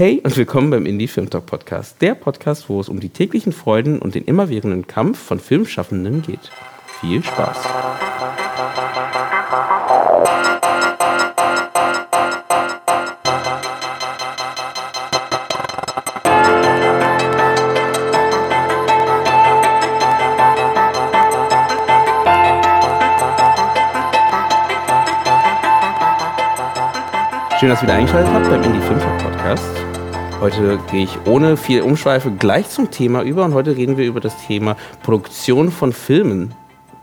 Hey und willkommen beim Indie Film Talk Podcast, der Podcast, wo es um die täglichen Freuden und den immerwährenden Kampf von Filmschaffenden geht. Viel Spaß! Schön, dass ihr wieder eingeschaltet habt beim Indie Film Talk Podcast. Heute gehe ich ohne viel Umschweife gleich zum Thema über und heute reden wir über das Thema Produktion von Filmen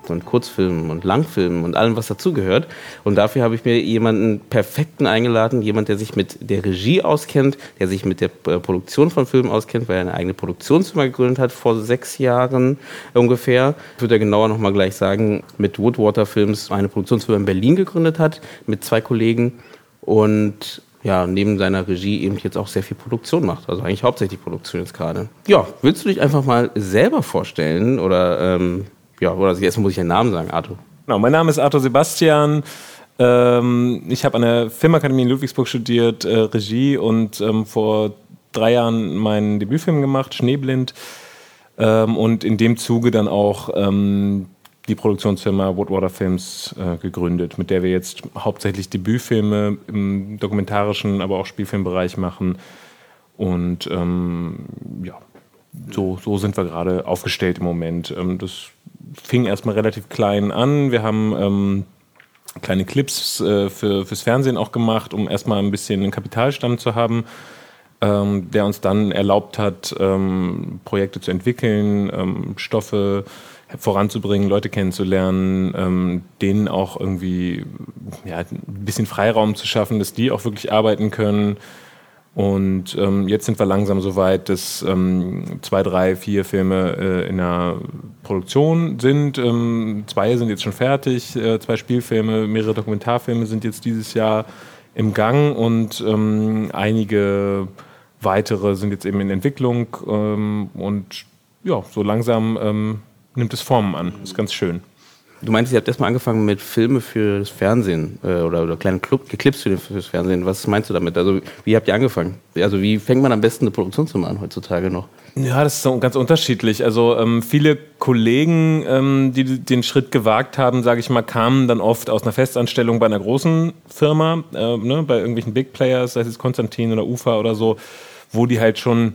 und Kurzfilmen und Langfilmen und allem, was dazugehört. Und dafür habe ich mir jemanden perfekten eingeladen, jemand, der sich mit der Regie auskennt, der sich mit der äh, Produktion von Filmen auskennt, weil er eine eigene Produktionsfirma gegründet hat vor sechs Jahren ungefähr. Ich würde er genauer nochmal gleich sagen, mit Woodwater Films eine Produktionsfirma in Berlin gegründet hat, mit zwei Kollegen und ja, neben seiner Regie eben jetzt auch sehr viel Produktion macht. Also eigentlich hauptsächlich Produktion jetzt gerade. Ja, willst du dich einfach mal selber vorstellen oder ähm, ja, oder erstmal muss ich den Namen sagen, Arthur. Genau, mein Name ist Arthur Sebastian. Ähm, ich habe an der Filmakademie in Ludwigsburg studiert, äh, Regie und ähm, vor drei Jahren meinen Debütfilm gemacht, Schneeblind. Ähm, und in dem Zuge dann auch ähm, die Produktionsfirma Woodwater Films äh, gegründet, mit der wir jetzt hauptsächlich Debütfilme im dokumentarischen, aber auch Spielfilmbereich machen. Und ähm, ja, so, so sind wir gerade aufgestellt im Moment. Ähm, das fing erstmal relativ klein an. Wir haben ähm, kleine Clips äh, für, fürs Fernsehen auch gemacht, um erstmal ein bisschen einen Kapitalstamm zu haben, ähm, der uns dann erlaubt hat, ähm, Projekte zu entwickeln, ähm, Stoffe voranzubringen, Leute kennenzulernen, ähm, denen auch irgendwie ja, ein bisschen Freiraum zu schaffen, dass die auch wirklich arbeiten können. Und ähm, jetzt sind wir langsam so weit, dass ähm, zwei, drei, vier Filme äh, in der Produktion sind. Ähm, zwei sind jetzt schon fertig, äh, zwei Spielfilme, mehrere Dokumentarfilme sind jetzt dieses Jahr im Gang und ähm, einige weitere sind jetzt eben in Entwicklung. Ähm, und ja, so langsam ähm, nimmt es Formen an. Das ist ganz schön. Du meintest, ihr habt erstmal angefangen mit Filme für das Fernsehen äh, oder, oder kleine Club, Clips für, das Fernsehen. Was meinst du damit? Also, wie habt ihr angefangen? Also, wie fängt man am besten eine Produktionsfirma an heutzutage noch? Ja, das ist so ganz unterschiedlich. Also, ähm, viele Kollegen, ähm, die den Schritt gewagt haben, sage ich mal, kamen dann oft aus einer Festanstellung bei einer großen Firma, äh, ne, bei irgendwelchen Big Players, sei es Konstantin oder UFA oder so, wo die halt schon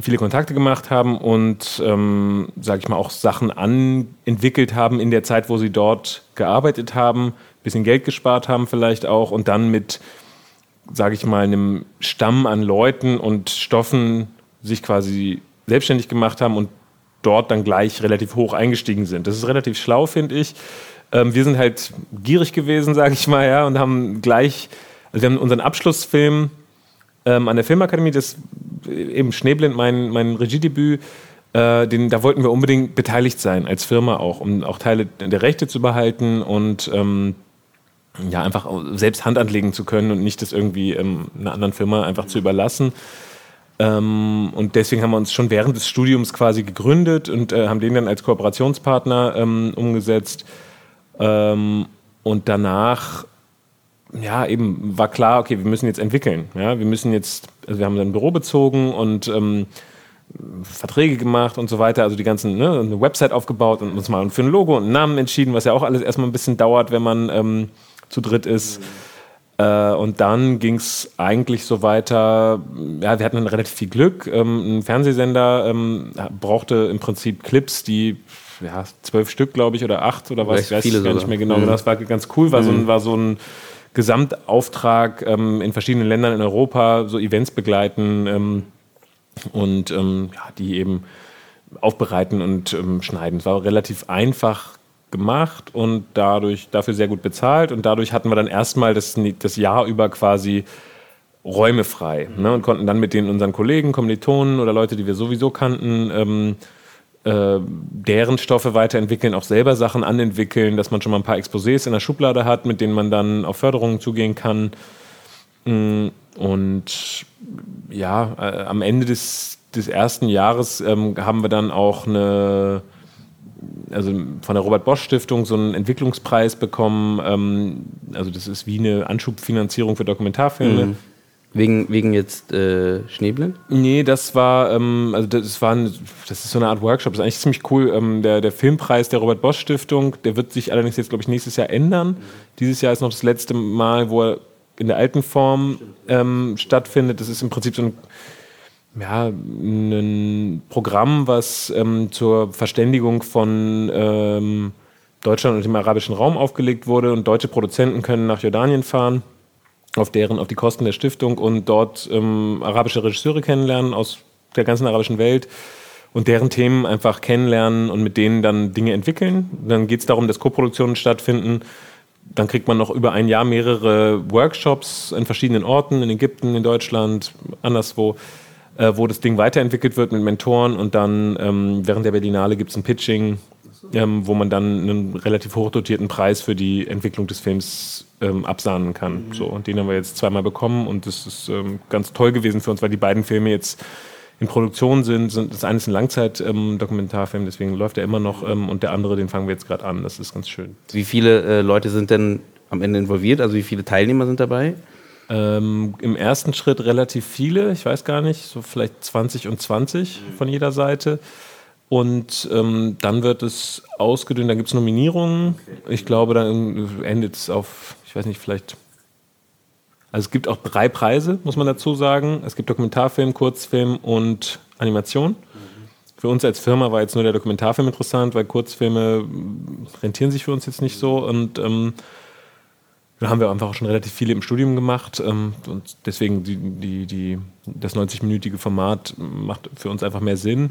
viele Kontakte gemacht haben und, ähm, sage ich mal, auch Sachen anentwickelt haben in der Zeit, wo sie dort gearbeitet haben, ein bisschen Geld gespart haben vielleicht auch und dann mit, sage ich mal, einem Stamm an Leuten und Stoffen sich quasi selbstständig gemacht haben und dort dann gleich relativ hoch eingestiegen sind. Das ist relativ schlau, finde ich. Ähm, wir sind halt gierig gewesen, sage ich mal, ja, und haben gleich, also wir haben unseren Abschlussfilm ähm, an der Filmakademie, das eben Schneeblind, mein, mein Regiedebüt, äh, den, da wollten wir unbedingt beteiligt sein, als Firma auch, um auch Teile der Rechte zu behalten und ähm, ja, einfach selbst Hand anlegen zu können und nicht das irgendwie ähm, einer anderen Firma einfach zu überlassen. Ähm, und deswegen haben wir uns schon während des Studiums quasi gegründet und äh, haben den dann als Kooperationspartner ähm, umgesetzt. Ähm, und danach ja, eben war klar, okay, wir müssen jetzt entwickeln. Ja, wir müssen jetzt, also wir haben dann ein Büro bezogen und ähm, Verträge gemacht und so weiter, also die ganzen, ne, eine Website aufgebaut und uns mal für ein Logo und einen Namen entschieden, was ja auch alles erstmal ein bisschen dauert, wenn man ähm, zu dritt ist. Mhm. Äh, und dann ging es eigentlich so weiter, ja, wir hatten dann relativ viel Glück. Ähm, ein Fernsehsender ähm, brauchte im Prinzip Clips, die ja, zwölf Stück, glaube ich, oder acht oder was, ich weiß gar nicht mehr genau. Mhm. Das war ganz cool, war, mhm. so ein, war so ein Gesamtauftrag ähm, in verschiedenen Ländern in Europa, so Events begleiten ähm, und ähm, ja, die eben aufbereiten und ähm, schneiden. Es war relativ einfach gemacht und dadurch dafür sehr gut bezahlt und dadurch hatten wir dann erstmal das, das Jahr über quasi Räume frei ne, und konnten dann mit den unseren Kollegen, Kommilitonen oder Leute, die wir sowieso kannten, ähm, äh, deren Stoffe weiterentwickeln, auch selber Sachen anentwickeln, dass man schon mal ein paar Exposés in der Schublade hat, mit denen man dann auf Förderungen zugehen kann. Mm, und ja, äh, am Ende des, des ersten Jahres ähm, haben wir dann auch eine, also von der Robert Bosch Stiftung so einen Entwicklungspreis bekommen. Ähm, also das ist wie eine Anschubfinanzierung für Dokumentarfilme. Mhm. Wegen, wegen jetzt äh, Schneeblind? Nee, das war, ähm, also das war, ein, das ist so eine Art Workshop, das ist eigentlich ziemlich cool. Ähm, der, der Filmpreis der Robert Bosch Stiftung, der wird sich allerdings jetzt, glaube ich, nächstes Jahr ändern. Mhm. Dieses Jahr ist noch das letzte Mal, wo er in der alten Form ähm, stattfindet. Das ist im Prinzip so ein, ja, ein Programm, was ähm, zur Verständigung von ähm, Deutschland und dem arabischen Raum aufgelegt wurde und deutsche Produzenten können nach Jordanien fahren auf deren, auf die Kosten der Stiftung und dort ähm, arabische Regisseure kennenlernen aus der ganzen arabischen Welt und deren Themen einfach kennenlernen und mit denen dann Dinge entwickeln. Dann geht es darum, dass Koproduktionen stattfinden. Dann kriegt man noch über ein Jahr mehrere Workshops in verschiedenen Orten, in Ägypten, in Deutschland, anderswo, äh, wo das Ding weiterentwickelt wird mit Mentoren und dann ähm, während der Berlinale gibt es ein Pitching, ähm, wo man dann einen relativ hochdotierten Preis für die Entwicklung des Films ähm, absahnen kann. Mhm. So, und den haben wir jetzt zweimal bekommen und das ist ähm, ganz toll gewesen für uns, weil die beiden Filme jetzt in Produktion sind. Das eine ist ein Langzeit-Dokumentarfilm, ähm, deswegen läuft er immer noch ähm, und der andere, den fangen wir jetzt gerade an. Das ist ganz schön. Wie viele äh, Leute sind denn am Ende involviert? Also wie viele Teilnehmer sind dabei? Ähm, Im ersten Schritt relativ viele, ich weiß gar nicht, so vielleicht 20 und 20 mhm. von jeder Seite. Und ähm, dann wird es ausgedünnt, dann gibt es Nominierungen. Ich glaube, dann endet es auf, ich weiß nicht, vielleicht. Also es gibt auch drei Preise, muss man dazu sagen. Es gibt Dokumentarfilm, Kurzfilm und Animation. Für uns als Firma war jetzt nur der Dokumentarfilm interessant, weil Kurzfilme rentieren sich für uns jetzt nicht so. Und ähm, da haben wir einfach auch schon relativ viele im Studium gemacht. Ähm, und deswegen die, die, die, das 90-minütige Format macht für uns einfach mehr Sinn. Mhm.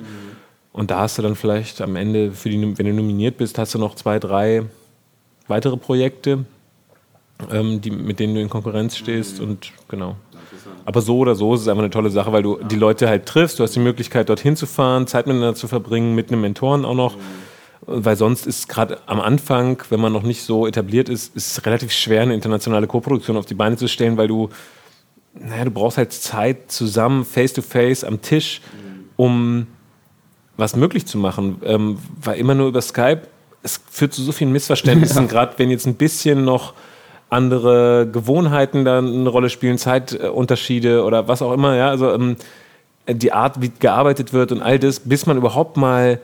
Und da hast du dann vielleicht am Ende, die, wenn du nominiert bist, hast du noch zwei, drei weitere Projekte, ähm, die, mit denen du in Konkurrenz stehst. Mhm. Und genau. Aber so oder so ist es einfach eine tolle Sache, weil du die Leute halt triffst. Du hast die Möglichkeit, dorthin zu fahren, Zeit miteinander zu verbringen, mit einem Mentoren auch noch. Mhm. Weil sonst ist gerade am Anfang, wenn man noch nicht so etabliert ist, ist es relativ schwer, eine internationale Koproduktion auf die Beine zu stellen, weil du, naja, du brauchst halt Zeit zusammen, face to face, am Tisch, mhm. um was möglich zu machen, ähm, war immer nur über Skype. Es führt zu so vielen Missverständnissen, ja. gerade wenn jetzt ein bisschen noch andere Gewohnheiten da eine Rolle spielen, Zeitunterschiede oder was auch immer. Ja, also ähm, die Art, wie gearbeitet wird und all das, bis man überhaupt mal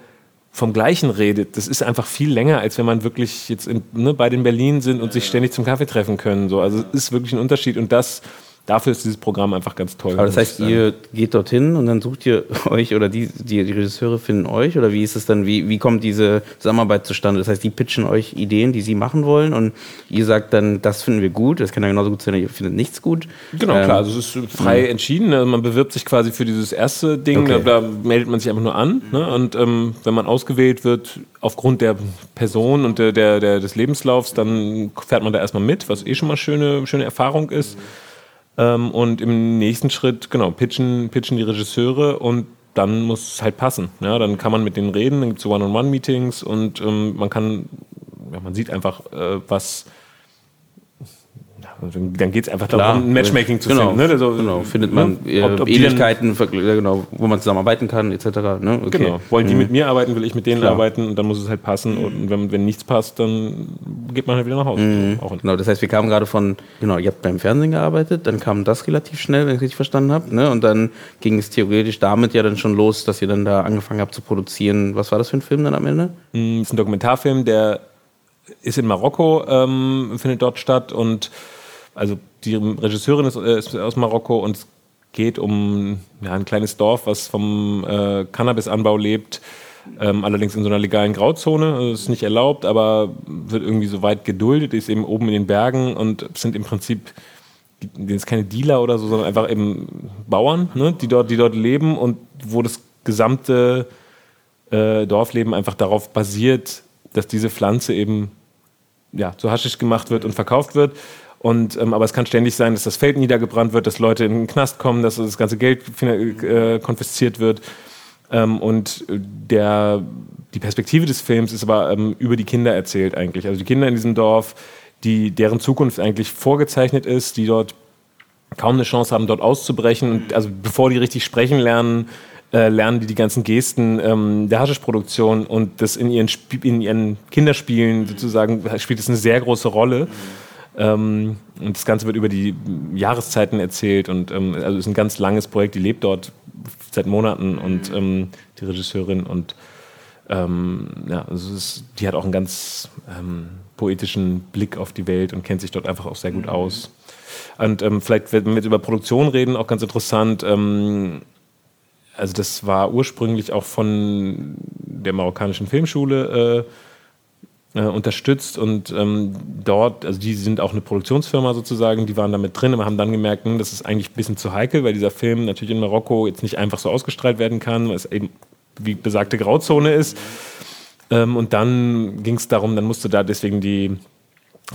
vom Gleichen redet, das ist einfach viel länger, als wenn man wirklich jetzt in, ne, bei den Berlin sind und sich ständig zum Kaffee treffen können. So. Also es ist wirklich ein Unterschied und das dafür ist dieses Programm einfach ganz toll. Aber das heißt, ihr geht dorthin und dann sucht ihr euch oder die, die, die Regisseure finden euch oder wie ist es dann, wie, wie kommt diese Zusammenarbeit zustande? Das heißt, die pitchen euch Ideen, die sie machen wollen und ihr sagt dann, das finden wir gut, das kann ja genauso gut sein, ihr findet nichts gut. Genau, ähm, klar, also es ist frei mh. entschieden. Also man bewirbt sich quasi für dieses erste Ding, okay. da, da, meldet man sich einfach nur an ne? und ähm, wenn man ausgewählt wird, aufgrund der Person und der, der, der, des Lebenslaufs, dann fährt man da erstmal mit, was eh schon mal schöne, schöne Erfahrung ist. Mhm. Ähm, und im nächsten Schritt, genau, pitchen, pitchen die Regisseure und dann muss es halt passen. Ja, dann kann man mit denen reden, dann gibt es One-on-One-Meetings und ähm, man kann, ja, man sieht einfach, äh, was dann geht es einfach Klar, darum, ein Matchmaking zu genau, finden. Ne? Also, genau, findet man ne? ob, ob Ähnlichkeiten, genau, wo man zusammenarbeiten kann, etc. Ne? Okay. Genau. Wollen die mhm. mit mir arbeiten, will ich mit denen Klar. arbeiten und dann muss es halt passen. Und wenn, wenn nichts passt, dann geht man halt wieder nach Hause. Mhm. genau, das heißt, wir kamen gerade von, genau, ihr habt beim Fernsehen gearbeitet, dann kam das relativ schnell, wenn ich richtig verstanden habe. Ne? Und dann ging es theoretisch damit ja dann schon los, dass ihr dann da angefangen habt zu produzieren. Was war das für ein Film dann am Ende? Das mhm, ist ein Dokumentarfilm, der ist in Marokko, ähm, findet dort statt und also die Regisseurin ist, äh, ist aus Marokko und es geht um ja, ein kleines Dorf, was vom äh, Cannabisanbau lebt. Ähm, allerdings in so einer legalen Grauzone. Also ist nicht erlaubt, aber wird irgendwie so weit geduldet, ist eben oben in den Bergen und sind im Prinzip sind keine Dealer oder so, sondern einfach eben Bauern, ne, die, dort, die dort leben und wo das gesamte äh, Dorfleben einfach darauf basiert, dass diese Pflanze eben ja, zu Haschisch gemacht wird und verkauft wird. Und, ähm, aber es kann ständig sein, dass das Feld niedergebrannt wird, dass Leute in den Knast kommen, dass das ganze Geld äh, konfisziert wird. Ähm, und der, die Perspektive des Films ist aber ähm, über die Kinder erzählt eigentlich. Also die Kinder in diesem Dorf, die, deren Zukunft eigentlich vorgezeichnet ist, die dort kaum eine Chance haben, dort auszubrechen. Und also bevor die richtig sprechen lernen, äh, lernen die die ganzen Gesten ähm, der Haschischproduktion und das in ihren, in ihren Kinderspielen sozusagen spielt es eine sehr große Rolle. Ähm, und das Ganze wird über die Jahreszeiten erzählt und ähm, also ist ein ganz langes Projekt, die lebt dort seit Monaten und ähm, die Regisseurin und ähm, ja, also ist, die hat auch einen ganz ähm, poetischen Blick auf die Welt und kennt sich dort einfach auch sehr gut aus. Und ähm, vielleicht, wenn wir jetzt über Produktion reden, auch ganz interessant. Ähm, also das war ursprünglich auch von der marokkanischen Filmschule äh, äh, unterstützt und ähm, dort, also die sind auch eine Produktionsfirma sozusagen, die waren da mit drin, aber haben dann gemerkt, hm, das ist eigentlich ein bisschen zu heikel, weil dieser Film natürlich in Marokko jetzt nicht einfach so ausgestrahlt werden kann, weil es eben wie besagte Grauzone ist. Ähm, und dann ging es darum, dann musste da deswegen die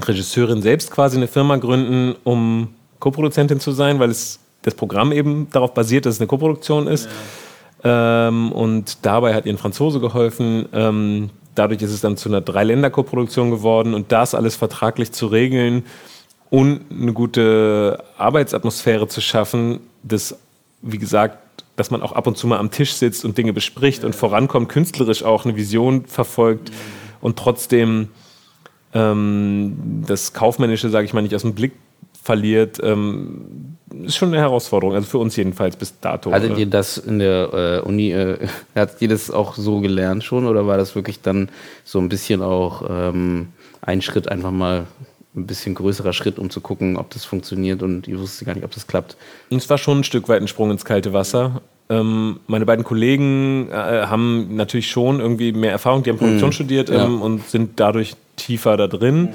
Regisseurin selbst quasi eine Firma gründen, um Co-Produzentin zu sein, weil es das Programm eben darauf basiert, dass es eine Koproduktion ist. Ja. Ähm, und dabei hat ihr ein Franzose geholfen. Ähm, dadurch ist es dann zu einer Dreiländer-Koproduktion geworden und das alles vertraglich zu regeln und eine gute Arbeitsatmosphäre zu schaffen, das, wie gesagt, dass man auch ab und zu mal am Tisch sitzt und Dinge bespricht ja. und vorankommt, künstlerisch auch eine Vision verfolgt mhm. und trotzdem ähm, das Kaufmännische, sage ich mal, nicht aus dem Blick verliert, ähm, ist schon eine Herausforderung, also für uns jedenfalls bis dato. Hattet ihr das in der äh, Uni, äh, hattet ihr das auch so gelernt schon oder war das wirklich dann so ein bisschen auch ähm, ein Schritt, einfach mal ein bisschen größerer Schritt, um zu gucken, ob das funktioniert und ihr wusstet gar nicht, ob das klappt? Und es war schon ein Stück weit ein Sprung ins kalte Wasser. Ähm, meine beiden Kollegen äh, haben natürlich schon irgendwie mehr Erfahrung, die haben Produktion mhm. studiert ähm, ja. und sind dadurch tiefer da drin. Mhm.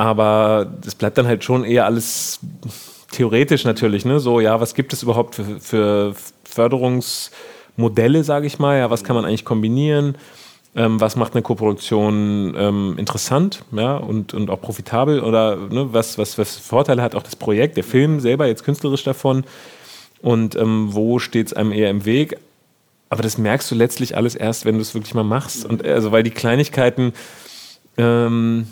Aber es bleibt dann halt schon eher alles theoretisch natürlich, ne? So, ja, was gibt es überhaupt für, für Förderungsmodelle, sage ich mal? Ja, was kann man eigentlich kombinieren? Ähm, was macht eine Koproduktion ähm, interessant ja, und, und auch profitabel? Oder ne, was, was, was Vorteile hat auch das Projekt, der Film selber jetzt künstlerisch davon? Und ähm, wo steht es einem eher im Weg? Aber das merkst du letztlich alles erst, wenn du es wirklich mal machst. Und also, weil die Kleinigkeiten ähm,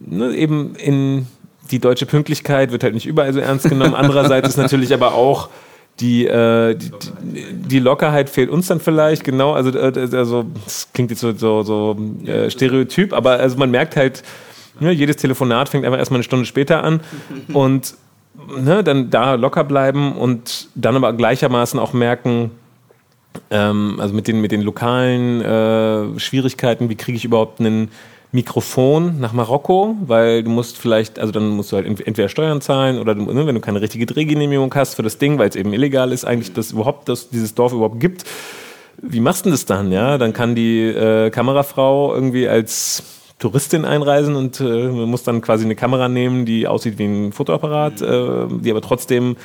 ne, eben in die deutsche Pünktlichkeit wird halt nicht überall so ernst genommen. Andererseits ist natürlich aber auch die, äh, die, die, Lockerheit fehlt uns dann vielleicht, genau, also, äh, also das klingt jetzt so, so, so äh, stereotyp, aber also man merkt halt, ne, jedes Telefonat fängt einfach erstmal eine Stunde später an und ne, dann da locker bleiben und dann aber gleichermaßen auch merken, ähm, also mit den, mit den lokalen äh, Schwierigkeiten, wie kriege ich überhaupt einen Mikrofon nach Marokko, weil du musst vielleicht, also dann musst du halt entweder Steuern zahlen oder du, ne, wenn du keine richtige Drehgenehmigung hast für das Ding, weil es eben illegal ist, eigentlich, dass überhaupt dass dieses Dorf überhaupt gibt. Wie machst du das dann? Ja, dann kann die äh, Kamerafrau irgendwie als Touristin einreisen und äh, man muss dann quasi eine Kamera nehmen, die aussieht wie ein Fotoapparat, äh, die aber trotzdem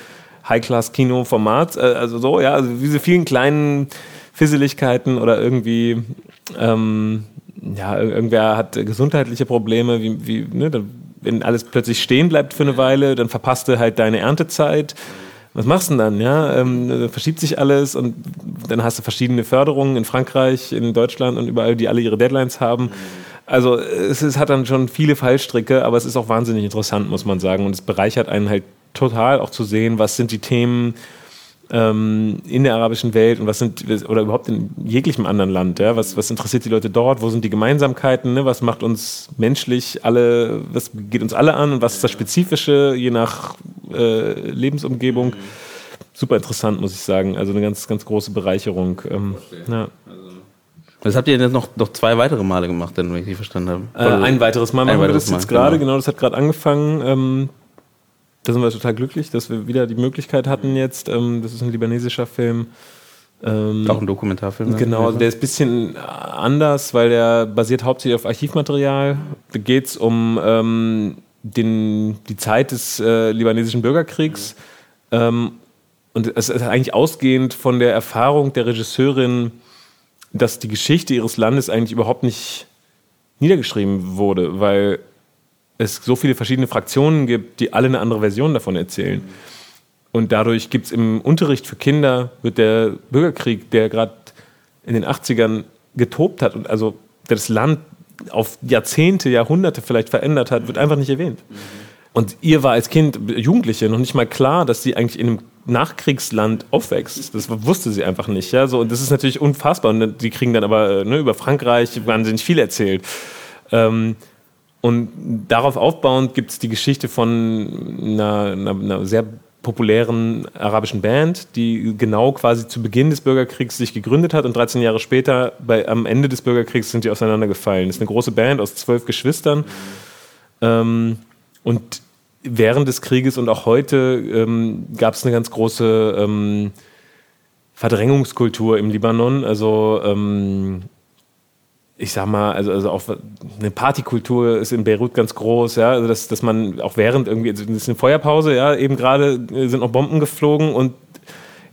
High-Class-Kino-Format, äh, also so, ja, also diese vielen kleinen Fisseligkeiten oder irgendwie ähm, ja, irgendwer hat gesundheitliche Probleme, wie, wie ne, wenn alles plötzlich stehen bleibt für eine Weile, dann verpasst du halt deine Erntezeit. Was machst du denn dann? Ja? Ähm, verschiebt sich alles und dann hast du verschiedene Förderungen in Frankreich, in Deutschland und überall, die alle ihre Deadlines haben. Also es, es hat dann schon viele Fallstricke, aber es ist auch wahnsinnig interessant, muss man sagen. Und es bereichert einen halt total auch zu sehen, was sind die Themen, ähm, in der arabischen Welt und was sind, oder überhaupt in jeglichem anderen Land, ja? was, was interessiert die Leute dort, wo sind die Gemeinsamkeiten, ne? was macht uns menschlich alle, was geht uns alle an und was ist das Spezifische, je nach äh, Lebensumgebung. Super interessant, muss ich sagen. Also eine ganz, ganz große Bereicherung. Ähm, ja. Das habt ihr jetzt noch, noch zwei weitere Male gemacht, wenn ich Sie verstanden habe. Äh, ein weiteres Mal machen wir das jetzt gerade, genau. genau, das hat gerade angefangen. Ähm, da sind wir total glücklich, dass wir wieder die Möglichkeit hatten jetzt. Ähm, das ist ein libanesischer Film. Ähm, Auch ein Dokumentarfilm. Genau, also der ist ein bisschen anders, weil der basiert hauptsächlich auf Archivmaterial. Da geht es um ähm, den, die Zeit des äh, libanesischen Bürgerkriegs. Ähm, und es ist eigentlich ausgehend von der Erfahrung der Regisseurin, dass die Geschichte ihres Landes eigentlich überhaupt nicht niedergeschrieben wurde, weil es so viele verschiedene Fraktionen gibt, die alle eine andere Version davon erzählen. Und dadurch gibt es im Unterricht für Kinder, wird der Bürgerkrieg, der gerade in den 80ern getobt hat und also das Land auf Jahrzehnte, Jahrhunderte vielleicht verändert hat, wird einfach nicht erwähnt. Und ihr war als Kind, Jugendliche, noch nicht mal klar, dass sie eigentlich in einem Nachkriegsland aufwächst. Das wusste sie einfach nicht. Ja? So, und das ist natürlich unfassbar. Und die kriegen dann aber ne, über Frankreich wahnsinnig viel erzählt. Ähm, Und darauf aufbauend gibt es die Geschichte von einer, einer, einer, sehr populären arabischen Band, die genau quasi zu Beginn des Bürgerkriegs sich gegründet hat und 13 Jahre später, bei, am Ende des Bürgerkriegs, sind die auseinandergefallen. Das ist eine große Band aus zwölf Geschwistern. Ähm, und während des Krieges und auch heute ähm, gab es eine ganz große ähm, Verdrängungskultur im Libanon. Also ähm, ich sag mal, also, also auch eine Partykultur ist in Beirut ganz groß, ja, also dass, dass man auch während irgendwie, also das ist eine Feuerpause, ja, eben gerade sind noch Bomben geflogen und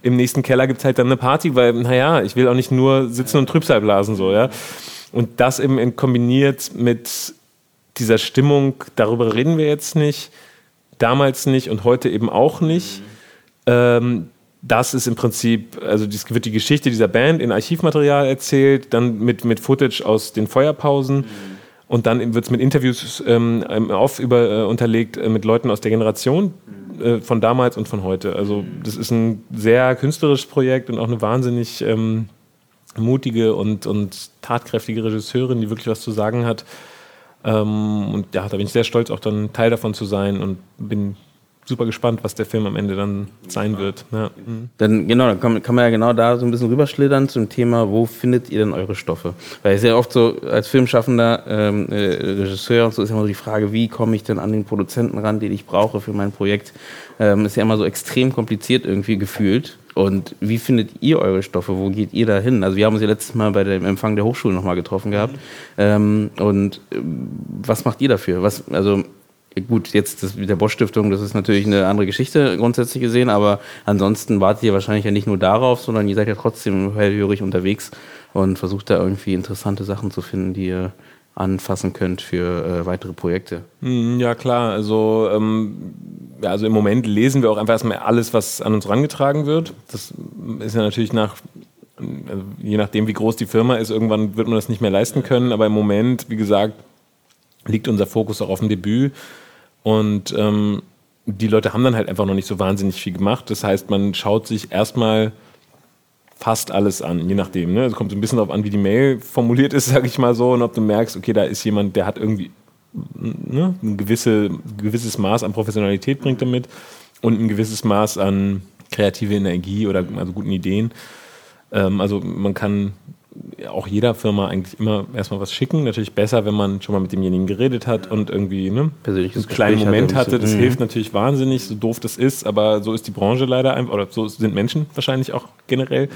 im nächsten Keller gibt es halt dann eine Party, weil, naja, ich will auch nicht nur sitzen und Trübsal blasen, so, ja. Und das eben kombiniert mit dieser Stimmung, darüber reden wir jetzt nicht, damals nicht und heute eben auch nicht. Ähm, das ist im Prinzip, also es wird die Geschichte dieser Band in Archivmaterial erzählt, dann mit, mit Footage aus den Feuerpausen. Mhm. Und dann wird es mit Interviews ähm, auf über, äh, unterlegt äh, mit Leuten aus der Generation äh, von damals und von heute. Also das ist ein sehr künstlerisches Projekt und auch eine wahnsinnig ähm, mutige und, und tatkräftige Regisseurin, die wirklich was zu sagen hat. Ähm, und ja, da bin ich sehr stolz, auch dann Teil davon zu sein und bin super gespannt, was der Film am Ende dann sein wird. Ja. Mhm. Dann genau, dann kann, kann, man ja genau da so ein bisschen rüberschlittern zum Thema, wo findet ihr denn eure Stoffe? Weil es ist ja oft so, als Filmschaffender, ähm, äh, Regisseur und so ist ja immer so die Frage, wie komme ich denn an den Produzenten ran, den ich brauche für mein Projekt? Ähm, ist ja immer so extrem kompliziert irgendwie gefühlt. Und wie findet ihr eure Stoffe? Wo geht ihr da hin? Also wir haben uns ja letztes Mal bei dem Empfang der Hochschule nochmal getroffen gehabt. Mhm. Ähm, und äh, was macht ihr dafür? Was, also gut, jetzt das mit der Bosch-Stiftung, das ist natürlich eine andere Geschichte grundsätzlich gesehen, aber ansonsten wartet ihr wahrscheinlich ja nicht nur darauf, sondern ihr seid ja trotzdem hellhörig unterwegs und versucht da irgendwie interessante Sachen zu finden, die ihr anfassen könnt für äh, weitere Projekte. Hm, ja, klar. Also, ähm, ja, also im Moment lesen wir auch einfach erstmal alles, was an uns rangetragen wird. Das ist ja natürlich nach, also je nachdem, wie groß die Firma ist, irgendwann wird man das nicht mehr leisten können. Aber im Moment, wie gesagt, liegt unser Fokus auch auf dem Debüt. Und ähm, die Leute haben dann halt einfach noch nicht so wahnsinnig viel gemacht. Das heißt, man schaut sich erstmal fast alles an, je nachdem. Ne? Es kommt so ein bisschen darauf an, wie die Mail formuliert ist, sag ich mal so, und ob du merkst, okay, da ist jemand, der hat irgendwie ne, ein gewisse, gewisses Maß an Professionalität bringt damit und ein gewisses Maß an kreative Energie oder also guten Ideen. Ähm, also man kann auch jeder Firma eigentlich immer erstmal was schicken. Natürlich besser, wenn man schon mal mit demjenigen geredet hat und irgendwie ne, Persönliches einen kleinen Moment hatte. Das mhm. hilft natürlich wahnsinnig, so doof das ist, aber so ist die Branche leider einfach, oder so sind Menschen wahrscheinlich auch generell.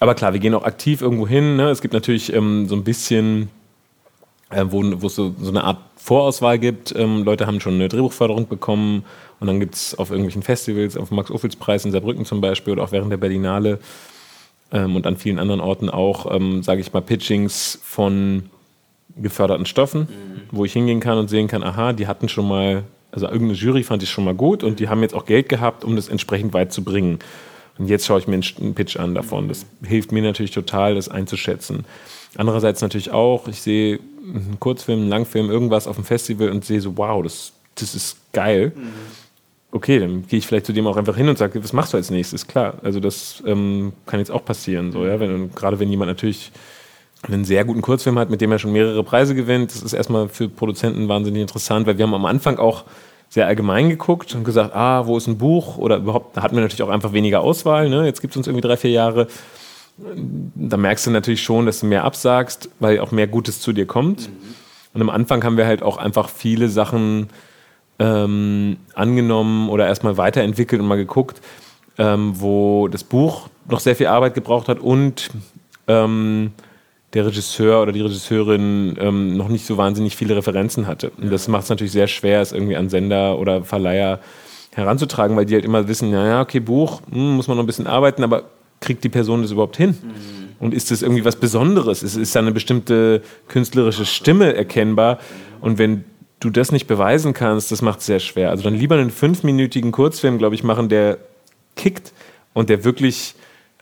Aber klar, wir gehen auch aktiv irgendwo hin. Ne? Es gibt natürlich ähm, so ein bisschen, äh, wo, wo es so, so, eine Art Vorauswahl gibt. Ähm, Leute haben schon eine Drehbuchförderung bekommen und dann gibt es auf irgendwelchen Festivals, auf dem Max-Ophüls-Preis in Saarbrücken zum Beispiel oder auch während der Berlinale ähm, und an vielen anderen Orten auch, ähm, sage ich mal, Pitchings von geförderten Stoffen, mhm. wo ich hingehen kann und sehen kann, aha, die hatten schon mal, also irgendeine Jury fand ich schon mal gut und die haben jetzt auch Geld gehabt, um das entsprechend weit zu bringen. Und jetzt schaue ich mir einen Pitch an davon. Das hilft mir natürlich total, das einzuschätzen. Andererseits natürlich auch, ich sehe einen Kurzfilm, einen Langfilm, irgendwas auf dem Festival und sehe so, wow, das, das ist geil. Mhm okay, dann gehe ich vielleicht zu dem auch einfach hin und sage, was machst du als nächstes? Klar, also das ähm, kann jetzt auch passieren. So, ja? wenn, gerade wenn jemand natürlich einen sehr guten Kurzfilm hat, mit dem er schon mehrere Preise gewinnt, das ist erstmal für Produzenten wahnsinnig interessant, weil wir haben am Anfang auch sehr allgemein geguckt und gesagt, ah, wo ist ein Buch? Oder überhaupt, da hatten wir natürlich auch einfach weniger Auswahl. Ne? Jetzt gibt es uns irgendwie drei, vier Jahre. Da merkst du natürlich schon, dass du mehr absagst, weil auch mehr Gutes zu dir kommt. Mhm. Und am Anfang haben wir halt auch einfach viele Sachen ähm, angenommen oder erstmal weiterentwickelt und mal geguckt, ähm, wo das Buch noch sehr viel Arbeit gebraucht hat und ähm, der Regisseur oder die Regisseurin ähm, noch nicht so wahnsinnig viele Referenzen hatte. Und das macht es natürlich sehr schwer, es irgendwie an Sender oder Verleiher heranzutragen, weil die halt immer wissen, naja, okay, Buch, hm, muss man noch ein bisschen arbeiten, aber kriegt die Person das überhaupt hin? Mhm. Und ist das irgendwie was Besonderes? Ist, ist da eine bestimmte künstlerische Stimme erkennbar? Und wenn du das nicht beweisen kannst, das macht es sehr schwer. Also dann lieber einen fünfminütigen Kurzfilm, glaube ich, machen, der kickt und der wirklich,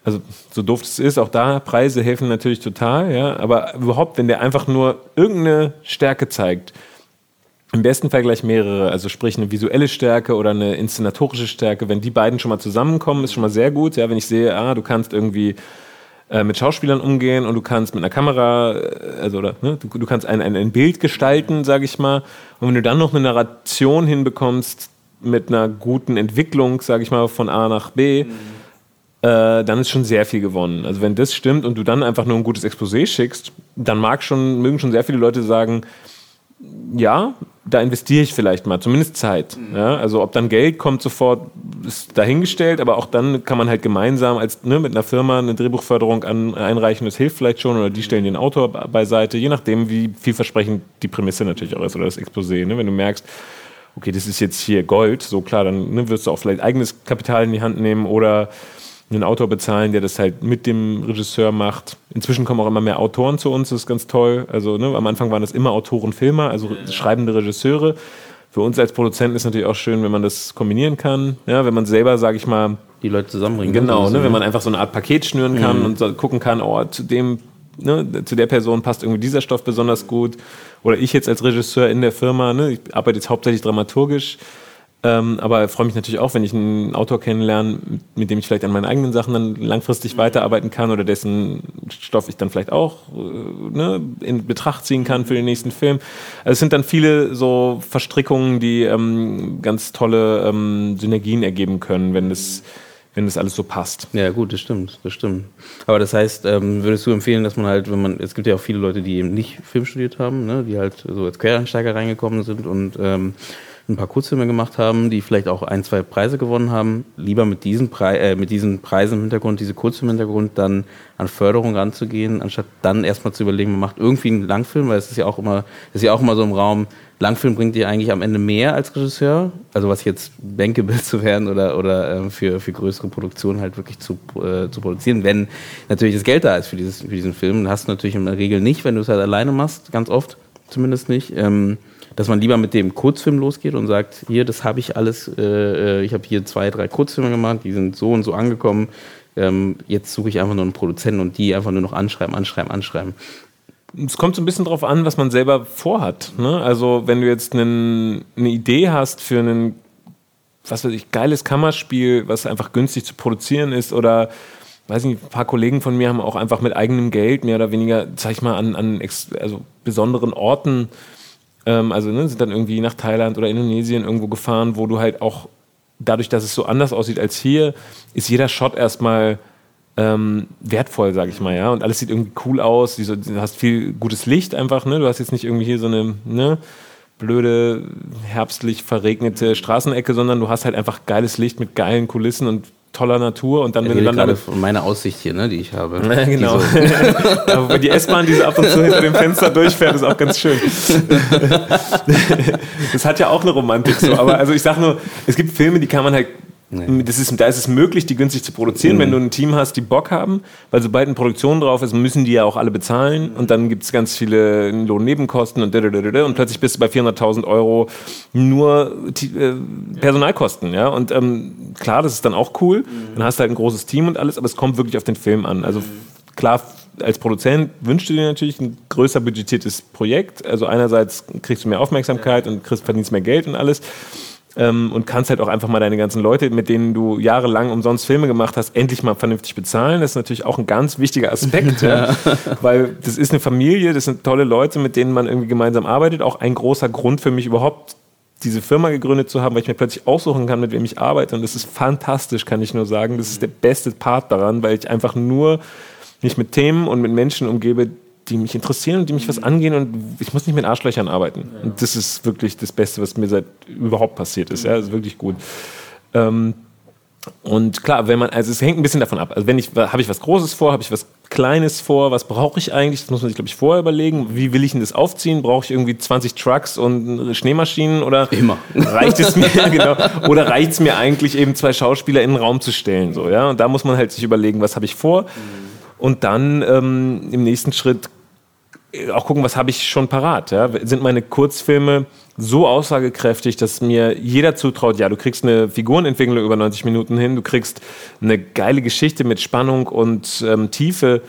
also so doof es ist, auch da Preise helfen natürlich total, ja, aber überhaupt, wenn der einfach nur irgendeine Stärke zeigt, im besten Fall gleich mehrere, also sprich eine visuelle Stärke oder eine inszenatorische Stärke, wenn die beiden schon mal zusammenkommen, ist schon mal sehr gut, ja, wenn ich sehe, ah, du kannst irgendwie äh, mit Schauspielern umgehen und du kannst mit einer Kamera, äh, also oder, ne, du, du kannst ein, ein, ein Bild gestalten, sage ich mal. Und wenn du dann noch eine Narration hinbekommst mit einer guten Entwicklung, sage ich mal, von A nach B, mhm. äh, dann ist schon sehr viel gewonnen. Also wenn das stimmt und du dann einfach nur ein gutes Exposé schickst, dann mag schon, mögen schon sehr viele Leute sagen, ja, da investiere ich vielleicht mal, zumindest Zeit. Mhm. Ja, also ob dann Geld kommt sofort, ist dahingestellt, aber auch dann kann man halt gemeinsam als ne, mit einer Firma eine Drehbuchförderung an, einreichen, das hilft vielleicht schon, oder die stellen den Autor beiseite, je nachdem, wie vielversprechend die Prämisse natürlich auch ist oder das Exposé. Ne? Wenn du merkst, okay, das ist jetzt hier Gold, so klar, dann ne, wirst du auch vielleicht eigenes Kapital in die Hand nehmen oder einen Autor bezahlen, der das halt mit dem Regisseur macht. Inzwischen kommen auch immer mehr Autoren zu uns, das ist ganz toll. Also ne, am Anfang waren das immer Autoren, Filmer, also ja. schreibende Regisseure. Für uns als Produzenten ist natürlich auch schön, wenn man das kombinieren kann. Ja, wenn man selber, sage ich mal, die Leute zusammenbringen. Genau, ne, wenn man einfach so eine Art Paket schnüren kann mhm. und so gucken kann, oh, zu dem, ne, zu der Person passt irgendwie dieser Stoff besonders gut. Oder ich jetzt als Regisseur in der Firma, ne, ich arbeite jetzt hauptsächlich dramaturgisch ähm, aber freue mich natürlich auch, wenn ich einen Autor kennenlerne, mit dem ich vielleicht an meinen eigenen Sachen dann langfristig weiterarbeiten kann oder dessen Stoff ich dann vielleicht auch äh, ne, in Betracht ziehen kann für den nächsten Film. Also es sind dann viele so Verstrickungen, die ähm, ganz tolle ähm, Synergien ergeben können, wenn das wenn das alles so passt. Ja, gut, das stimmt, das stimmt. Aber das heißt, ähm, würdest du empfehlen, dass man halt, wenn man, es gibt ja auch viele Leute, die eben nicht Film studiert haben, ne, die halt so als Quereinsteiger reingekommen sind und ähm, ein paar Kurzfilme gemacht haben, die vielleicht auch ein, zwei Preise gewonnen haben, lieber mit diesen, Pre äh, mit diesen Preisen im Hintergrund, diese Kurzfilme im Hintergrund, dann an Förderung ranzugehen, anstatt dann erstmal zu überlegen, man macht irgendwie einen Langfilm, weil es ist ja auch immer, ist ja auch immer so im Raum, Langfilm bringt dir eigentlich am Ende mehr als Regisseur, also was jetzt bankable zu werden oder, oder äh, für, für größere Produktionen halt wirklich zu, äh, zu produzieren, wenn natürlich das Geld da ist für, dieses, für diesen Film. Hast du natürlich in der Regel nicht, wenn du es halt alleine machst, ganz oft zumindest nicht. Ähm, dass man lieber mit dem Kurzfilm losgeht und sagt, hier, das habe ich alles, äh, äh, ich habe hier zwei, drei Kurzfilme gemacht, die sind so und so angekommen. Ähm, jetzt suche ich einfach nur einen Produzenten und die einfach nur noch anschreiben, anschreiben, anschreiben. Es kommt so ein bisschen drauf an, was man selber vorhat. Ne? Also wenn du jetzt einen, eine Idee hast für ein, was weiß ich, geiles Kammerspiel, was einfach günstig zu produzieren ist oder weiß nicht, ein paar Kollegen von mir haben auch einfach mit eigenem Geld mehr oder weniger, sag ich mal, an, an also besonderen Orten ähm, also ne, sind dann irgendwie nach Thailand oder Indonesien irgendwo gefahren, wo du halt auch, dadurch, dass es so anders aussieht als hier, ist jeder Shot erstmal ähm, wertvoll, sag ich mal, ja. Und alles sieht irgendwie cool aus. Du hast viel gutes Licht einfach, ne? Du hast jetzt nicht irgendwie hier so eine, ne? blöde, herbstlich verregnete Straßenecke, sondern du hast halt einfach geiles Licht mit geilen Kulissen und toller Natur und dann wenn du dann von meiner Aussicht hier, ne, die ich habe. Ja, genau. Die, so. die S-Bahn, die so ab und zu hinter dem Fenster durchfährt, ist auch ganz schön. das hat ja auch eine Romantik so, aber also ich sag nur, es gibt Filme, die kann man halt Nee. Das ist, da ist es möglich, die günstig zu produzieren, mhm. wenn du ein Team hast, die Bock haben, weil sobald eine Produktion drauf ist, müssen die ja auch alle bezahlen und dann gibt es ganz viele Lohnnebenkosten und und plötzlich bist du bei 400.000 Euro nur äh, Personalkosten, ja? Und ähm, klar, das ist dann auch cool, mhm. dann hast du halt ein großes Team und alles, aber es kommt wirklich auf den Film an, also klar, als Produzent wünschst du dir natürlich ein größer budgetiertes Projekt, also einerseits kriegst du mehr Aufmerksamkeit und kriegst, verdienst mehr Geld und alles, ähm, und kannst halt auch einfach mal deine ganzen Leute, mit denen du jahrelang umsonst Filme gemacht hast, endlich mal vernünftig bezahlen. Das ist natürlich auch ein ganz wichtiger Aspekt, ja. weil das ist eine Familie, das sind tolle Leute, mit denen man irgendwie gemeinsam arbeitet. Auch ein großer Grund für mich überhaupt diese Firma gegründet zu haben, weil ich mir plötzlich aussuchen kann, mit wem ich arbeite. Und das ist fantastisch, kann ich nur sagen. Das ist der beste Part daran, weil ich einfach nur mich mit Themen und mit Menschen umgebe, die mich interessieren und die mich was mhm. angehen und ich muss nicht mit Arschlöchern arbeiten. Ja. Und das ist wirklich das Beste, was mir seit überhaupt passiert ist. Ja, das ist wirklich gut. Ähm, und klar, wenn man, also es hängt ein bisschen davon ab. Also wenn ich, habe ich was Großes vor, habe ich was Kleines vor, was brauche ich eigentlich? Das muss man sich, glaube ich, vorher überlegen. Wie will ich denn das aufziehen? Brauche ich irgendwie 20 Trucks und Schneemaschinen oder immer reicht es mir genau? Oder reicht es mir eigentlich eben zwei Schauspieler in den Raum zu stellen? So ja, und da muss man halt sich überlegen, was habe ich vor? Mhm. Und dann ähm, im nächsten Schritt auch gucken, was habe ich schon parat. Ja? Sind meine Kurzfilme so aussagekräftig, dass mir jeder zutraut, ja, du kriegst eine Figurenentwicklung über 90 Minuten hin, du kriegst eine geile Geschichte mit Spannung und ähm, Tiefe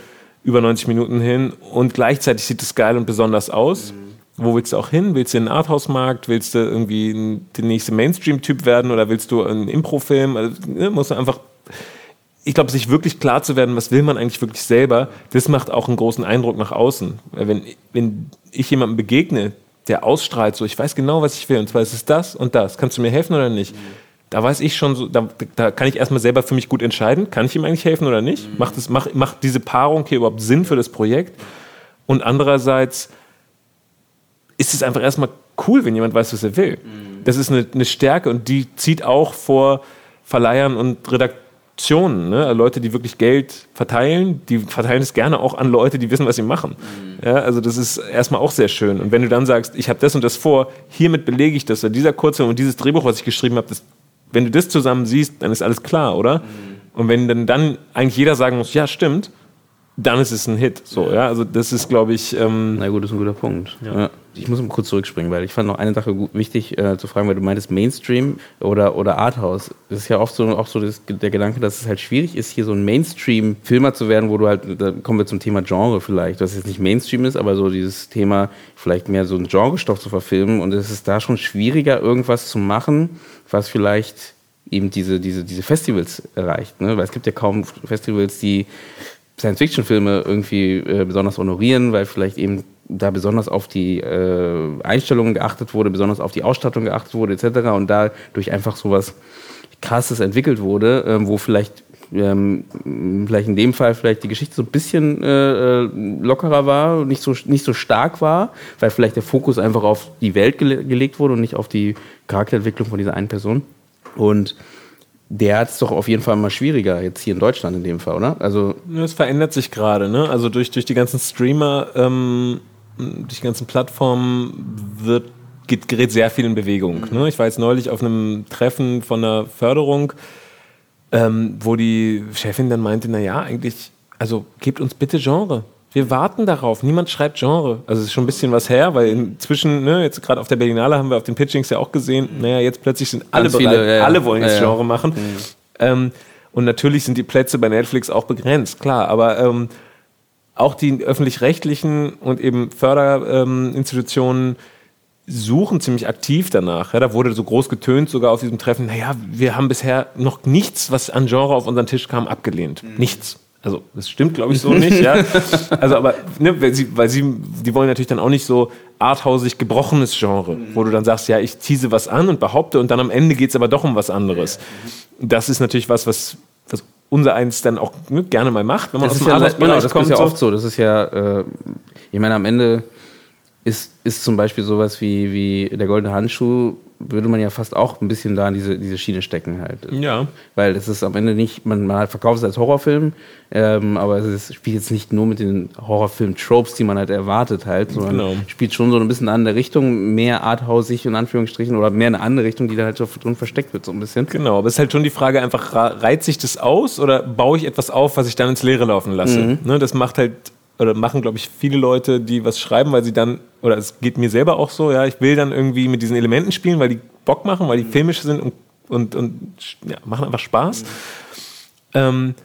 über 90 Minuten hin und gleichzeitig sieht es geil und besonders aus. Mhm. Wo willst du auch hin? Willst du in den Arthouse-Markt? Willst du irgendwie der nächste Mainstream-Typ werden oder willst du einen Impro-Film? Also, ne, musst du einfach ich glaube, sich wirklich klar zu werden, was will man eigentlich wirklich selber, das macht auch einen großen Eindruck nach außen. Wenn, wenn ich jemandem begegne, der ausstrahlt, so ich weiß genau, was ich will, und zwar ist es das und das. Kannst du mir helfen oder nicht? Mhm. Da weiß ich schon, so, da, da, kann ich erstmal selber für mich gut entscheiden, kann ich ihm eigentlich helfen oder nicht? Mhm. Macht, das, macht, macht diese Paarung hier überhaupt Sinn für das Projekt? Und andererseits ist es einfach erstmal cool, wenn jemand weiß, was er will. Mhm. Das ist eine, eine Stärke und die zieht auch vor Verleihern und Redaktionen Aktionen, ne? Also Leute, die wirklich Geld verteilen, die verteilen es gerne auch an Leute, die wissen, was sie machen. Mhm. Ja, also das ist erstmal auch sehr schön. Und wenn du dann sagst, ich habe das und das vor, hiermit belege ich das, dieser Kurzfilm und dieses Drehbuch, was ich geschrieben habe, wenn du das zusammen siehst, dann ist alles klar, oder? Mhm. Und wenn dann, dann eigentlich jeder sagen muss, ja, stimmt, dann ist es ein Hit. So, ja, also das ist, glaube ich. Ähm Na gut, das ist ein guter Punkt. Ja. Ich muss mal kurz zurückspringen, weil ich fand noch eine Sache gut, wichtig äh, zu fragen, weil du meintest Mainstream oder, oder Arthouse. Das ist ja oft so, auch so das, der Gedanke, dass es halt schwierig ist, hier so ein Mainstream-Filmer zu werden, wo du halt, da kommen wir zum Thema Genre vielleicht, was jetzt nicht Mainstream ist, aber so dieses Thema, vielleicht mehr so einen Genrestoff zu verfilmen. Und es ist da schon schwieriger, irgendwas zu machen, was vielleicht eben diese, diese, diese Festivals erreicht. Ne? Weil es gibt ja kaum Festivals, die Science-Fiction-Filme irgendwie äh, besonders honorieren, weil vielleicht eben da besonders auf die äh, Einstellungen geachtet wurde, besonders auf die Ausstattung geachtet wurde, etc. Und dadurch einfach so was Krasses entwickelt wurde, äh, wo vielleicht ähm, vielleicht in dem Fall vielleicht die Geschichte so ein bisschen äh, äh lockerer war nicht so, nicht so stark war, weil vielleicht der Fokus einfach auf die Welt gele gelegt wurde und nicht auf die Charakterentwicklung von dieser einen Person. Und der hat es doch auf jeden Fall mal schwieriger, jetzt hier in Deutschland in dem Fall, oder? Also es verändert sich gerade, ne? Also durch, durch die ganzen Streamer, ähm, durch die ganzen Plattformen wird, geht, gerät sehr viel in Bewegung. Mhm. Ne? Ich war jetzt neulich auf einem Treffen von einer Förderung, ähm, wo die Chefin dann meinte, naja, eigentlich, also gebt uns bitte Genre. Wir warten darauf. Niemand schreibt Genre. Also es ist schon ein bisschen was her, weil inzwischen, ne, jetzt gerade auf der Berlinale haben wir auf den Pitchings ja auch gesehen, naja, jetzt plötzlich sind alle Ganz bereit, viele, ja, alle wollen jetzt ja, Genre machen. Mhm. Ähm, und natürlich sind die Plätze bei Netflix auch begrenzt, klar, aber ähm, auch die öffentlich-rechtlichen und eben Förderinstitutionen ähm, suchen ziemlich aktiv danach. Ja, da wurde so groß getönt sogar auf diesem Treffen, naja, wir haben bisher noch nichts, was an Genre auf unseren Tisch kam, abgelehnt. Mhm. Nichts. Also das stimmt, glaube ich, so nicht. Ja. Also aber, ne, weil sie, weil sie, die wollen natürlich dann auch nicht so arthausig gebrochenes Genre, wo du dann sagst, ja, ich tease was an und behaupte und dann am Ende geht es aber doch um was anderes. Das ist natürlich was, was, was unser eins dann auch ne, gerne mal macht, wenn man das aus dem ja, genau, das kommt. Das ist ja oft so. Das ist ja, äh, ich meine, am Ende ist, ist zum Beispiel sowas wie, wie der goldene Handschuh würde man ja fast auch ein bisschen da in diese, diese Schiene stecken halt. Ja. Weil es ist am Ende nicht, man, man verkauft es als Horrorfilm, ähm, aber es ist, spielt jetzt nicht nur mit den Horrorfilm-Tropes, die man halt erwartet halt, sondern genau. spielt schon so ein bisschen an der Richtung, mehr arthausig in Anführungsstrichen oder mehr in eine andere Richtung, die da halt so drin versteckt wird so ein bisschen. Genau, aber es ist halt schon die Frage einfach, reizt sich das aus oder baue ich etwas auf, was ich dann ins Leere laufen lasse? Mhm. Ne, das macht halt oder machen, glaube ich, viele Leute, die was schreiben, weil sie dann, oder es geht mir selber auch so, ja, ich will dann irgendwie mit diesen Elementen spielen, weil die Bock machen, weil die filmisch sind und, und, und ja, machen einfach Spaß. Mhm. Ähm,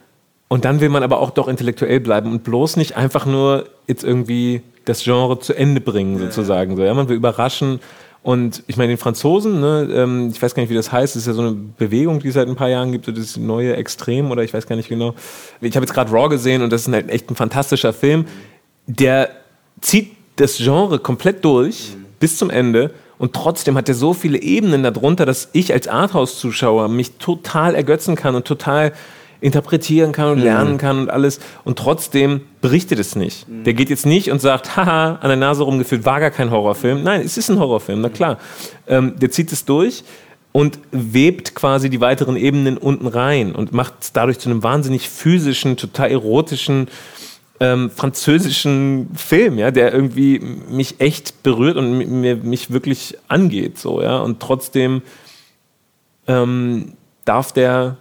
und dann will man aber auch doch intellektuell bleiben und bloß nicht einfach nur jetzt irgendwie das Genre zu Ende bringen, sozusagen. So, ja, man will überraschen und ich meine, den Franzosen, ne, ähm, ich weiß gar nicht, wie das heißt, das ist ja so eine Bewegung, die es seit ein paar Jahren gibt, so das neue Extrem oder ich weiß gar nicht genau. Ich habe jetzt gerade Raw gesehen und das ist halt echt ein fantastischer Film. Der zieht das Genre komplett durch mhm. bis zum Ende und trotzdem hat er so viele Ebenen darunter, dass ich als Arthouse-Zuschauer mich total ergötzen kann und total interpretieren kann und lernen mhm. kann und alles. Und trotzdem berichtet es nicht. Mhm. Der geht jetzt nicht und sagt, haha, an der Nase rumgefühlt, war gar kein Horrorfilm. Nein, es ist ein Horrorfilm, na klar. Ähm, der zieht es durch und webt quasi die weiteren Ebenen unten rein und macht es dadurch zu einem wahnsinnig physischen, total erotischen, ähm, französischen Film, ja, der irgendwie mich echt berührt und mir, mich wirklich angeht, so, ja. Und trotzdem ähm, darf der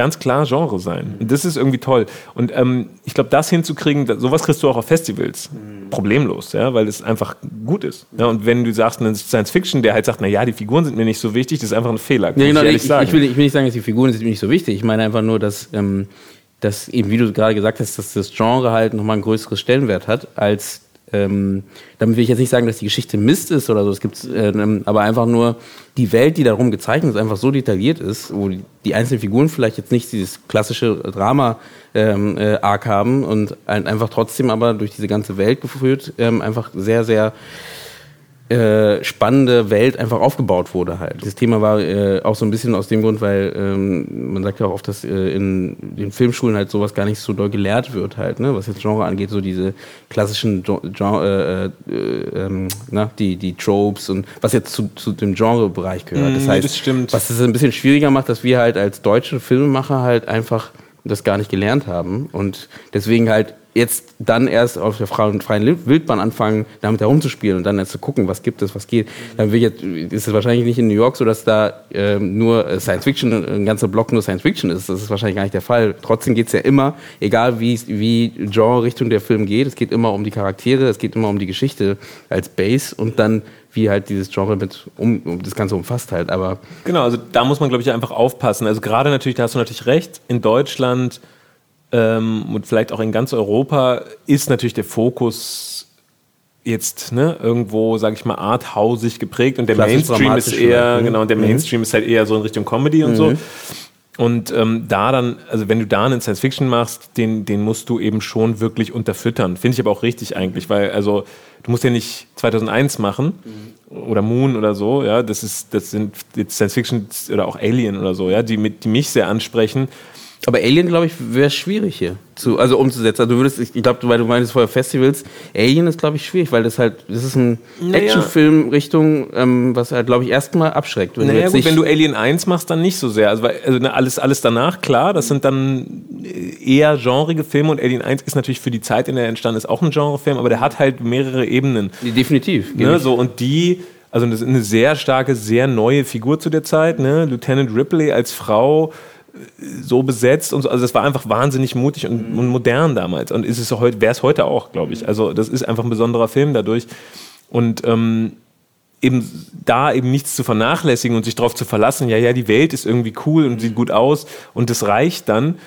ganz klar Genre sein. Und das ist irgendwie toll. Und ähm, ich glaube, das hinzukriegen, sowas kriegst du auch auf Festivals. Mhm. Problemlos, ja, weil es einfach gut ist. Ja, und wenn du sagst, ein Science Fiction, der halt sagt, naja, die Figuren sind mir nicht so wichtig, das ist einfach ein Fehler. Ja, genau, ich, ich, ich, will, ich, will, nicht sagen, dass die Figuren sind mir nicht so wichtig. Ich meine einfach nur, dass, ähm, dass eben, wie du gerade gesagt hast, dass das Genre halt nochmal einen größeren Stellenwert hat als ähm, damit will ich jetzt nicht sagen, dass die Geschichte Mist ist oder so, es gibt, äh, aber einfach nur die Welt, die darum gezeichnet ist, einfach so detailliert ist, wo die, einzelnen Figuren vielleicht jetzt nicht dieses klassische Drama ähm, äh, haben und ein, einfach trotzdem aber durch diese ganze Welt geführt, ähm, einfach sehr, sehr äh, spannende Welt einfach aufgebaut wurde halt. Das Thema war äh, auch so ein bisschen aus dem Grund, weil ähm, man sagt ja auch oft, dass äh, in den Filmschulen halt sowas gar nicht so doll gelehrt wird halt, ne? was jetzt Genre angeht, so diese klassischen Genre, äh, äh, ähm, na, die, die Tropes und was jetzt zu, zu dem Genrebereich gehört. Das Mm, heißt, das stimmt. was es ein bisschen schwieriger macht, dass wir halt als deutsche Filmemacher halt einfach das gar nicht gelernt haben und deswegen halt jetzt dann erst auf der freien Wildbahn anfangen, damit herumzuspielen und dann erst zu gucken, was gibt es, was geht. Dann jetzt, ist es wahrscheinlich nicht in New York so, dass da ähm, nur äh, Science Fiction, ein ganzer Block nur Science Fiction ist. Das ist wahrscheinlich gar nicht der Fall. Trotzdem geht es ja immer, egal wie, wie Genre-Richtung der Film geht, es geht immer um die Charaktere, es geht immer um die Geschichte als Base und dann wie halt dieses Genre mit um, um das Ganze umfasst halt. Aber Genau, also da muss man, glaube ich, einfach aufpassen. Also gerade natürlich, da hast du natürlich recht, in Deutschland ähm, und vielleicht auch in ganz Europa ist natürlich der Fokus jetzt ne, irgendwo, sage ich mal, arthausig geprägt und der Klassisch Mainstream ist eher, vielleicht, ne? genau, der Mainstream ist halt eher so in Richtung Comedy und so. Und ähm, da dann, also wenn du da einen Science Fiction machst, den, den musst du eben schon wirklich unterfüttern. Finde ich aber auch richtig eigentlich, weil also du musst ja nicht 2001 machen oder Moon oder so, ja, das ist, das sind jetzt Science Fiction oder auch Alien oder so, ja, die, mit, die mich sehr ansprechen. Aber Alien, glaube ich, wäre schwierig hier, zu, also umzusetzen. Also du würdest, ich glaube, weil du meinst vorher Festivals, Alien ist, glaube ich, schwierig, weil das halt, das ist ein Naja. Actionfilm Richtung, ähm, was halt, glaube ich, erstmal abschreckt. Wenn du Naja, jetzt gut, wenn du Alien 1 machst, dann nicht so sehr. Also, weil, also alles, alles danach, klar, das sind dann eher genrige Filme und Alien 1 ist natürlich für die Zeit, in der er entstanden ist, auch ein Genrefilm, aber der hat halt mehrere Ebenen. definitiv. Ne, so, und die, also das ist eine sehr starke, sehr neue Figur zu der Zeit. Ne? Lieutenant Ripley als Frau äh, so besetzt und so. Also das war einfach wahnsinnig mutig und, und modern damals. Und ist es heute, wäre es heute auch, glaube ich. Also das ist einfach ein besonderer Film dadurch. Und ähm, eben da eben nichts zu vernachlässigen und sich darauf zu verlassen, ja, ja, die Welt ist irgendwie cool und sieht gut aus und das reicht dann.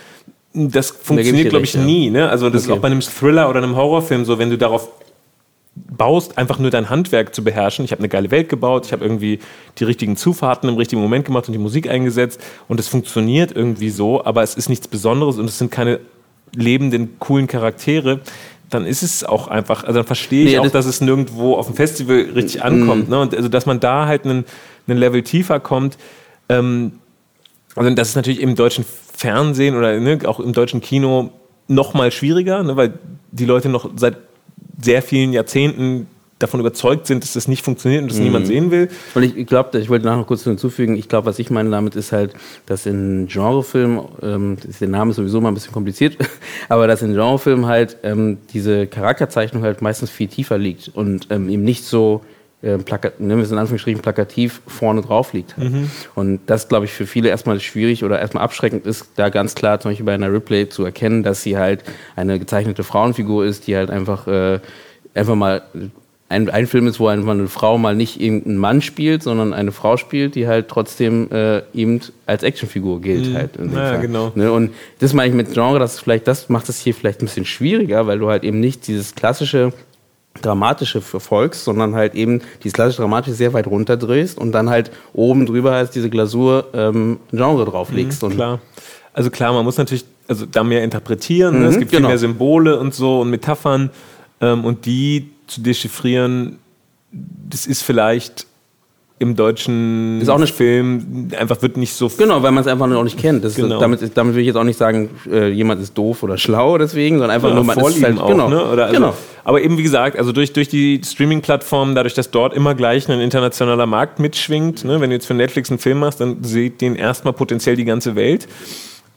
Das funktioniert, dir glaube ich, recht, nie. Ne? Also das Okay. ist auch bei einem Thriller oder einem Horrorfilm so, wenn du darauf baust, einfach nur dein Handwerk zu beherrschen. Ich habe eine geile Welt gebaut, ich habe irgendwie die richtigen Zufahrten im richtigen Moment gemacht und die Musik eingesetzt und es funktioniert irgendwie so, aber es ist nichts Besonderes und es sind keine lebenden, coolen Charaktere. Dann ist es auch einfach, also dann verstehe ich Nee, auch, das- dass es nirgendwo auf dem Festival richtig ankommt. Ne? Und also, dass man da halt einen, einen Level tiefer kommt. Ähm, also das ist natürlich im deutschen Fernsehen oder ne, auch im deutschen Kino noch mal schwieriger, ne, weil die Leute noch seit sehr vielen Jahrzehnten davon überzeugt sind, dass das nicht funktioniert und das niemand sehen will. Und ich glaube, ich wollte nachher noch kurz hinzufügen, ich glaube, was ich meine damit ist halt, dass in Genrefilmen, ähm, der Name ist sowieso mal ein bisschen kompliziert, aber dass in Genrefilmen halt ähm, diese Charakterzeichnung halt meistens viel tiefer liegt und ähm, eben nicht so ähm, plakat, in Anführungsstrichen plakativ vorne drauf liegt. Halt. Und das, glaube ich, für viele erstmal schwierig oder erstmal abschreckend ist, da ganz klar zum Beispiel bei einer Ripley zu erkennen, dass sie halt eine gezeichnete Frauenfigur ist, die halt einfach, äh, einfach mal ein, ein Film ist, wo einfach eine Frau mal nicht irgendeinen Mann spielt, sondern eine Frau spielt, die halt trotzdem äh, eben als Actionfigur gilt halt. in dem Ja, genau. Ne? Und das meine ich mit Genre, das ist vielleicht, das macht es hier vielleicht ein bisschen schwieriger, weil du halt eben nicht dieses klassische Dramatische verfolgst, sondern halt eben dieses klassische Dramatische sehr weit runterdrehst und dann halt oben drüber als diese Glasur ähm, Genre drauflegst. und Klar. Also klar, man muss natürlich also da mehr interpretieren. ne? Mhm, es gibt genau. viel mehr Symbole und so und Metaphern ähm, und die zu dechiffrieren, das ist vielleicht im deutschen Ist auch eine- Film einfach wird nicht so Genau, weil man es einfach noch nicht kennt. Das Genau. ist, damit, damit will ich jetzt auch nicht sagen, äh, jemand ist doof oder schlau deswegen, sondern einfach Ja, nur man ist halt, auch, genau, ne? Oder also, genau. Aber eben wie gesagt, also durch, durch die Streaming-Plattformen, dadurch, dass dort immer gleich ein internationaler Markt mitschwingt, ne? wenn du jetzt für Netflix einen Film machst, dann sieht den erstmal potenziell die ganze Welt.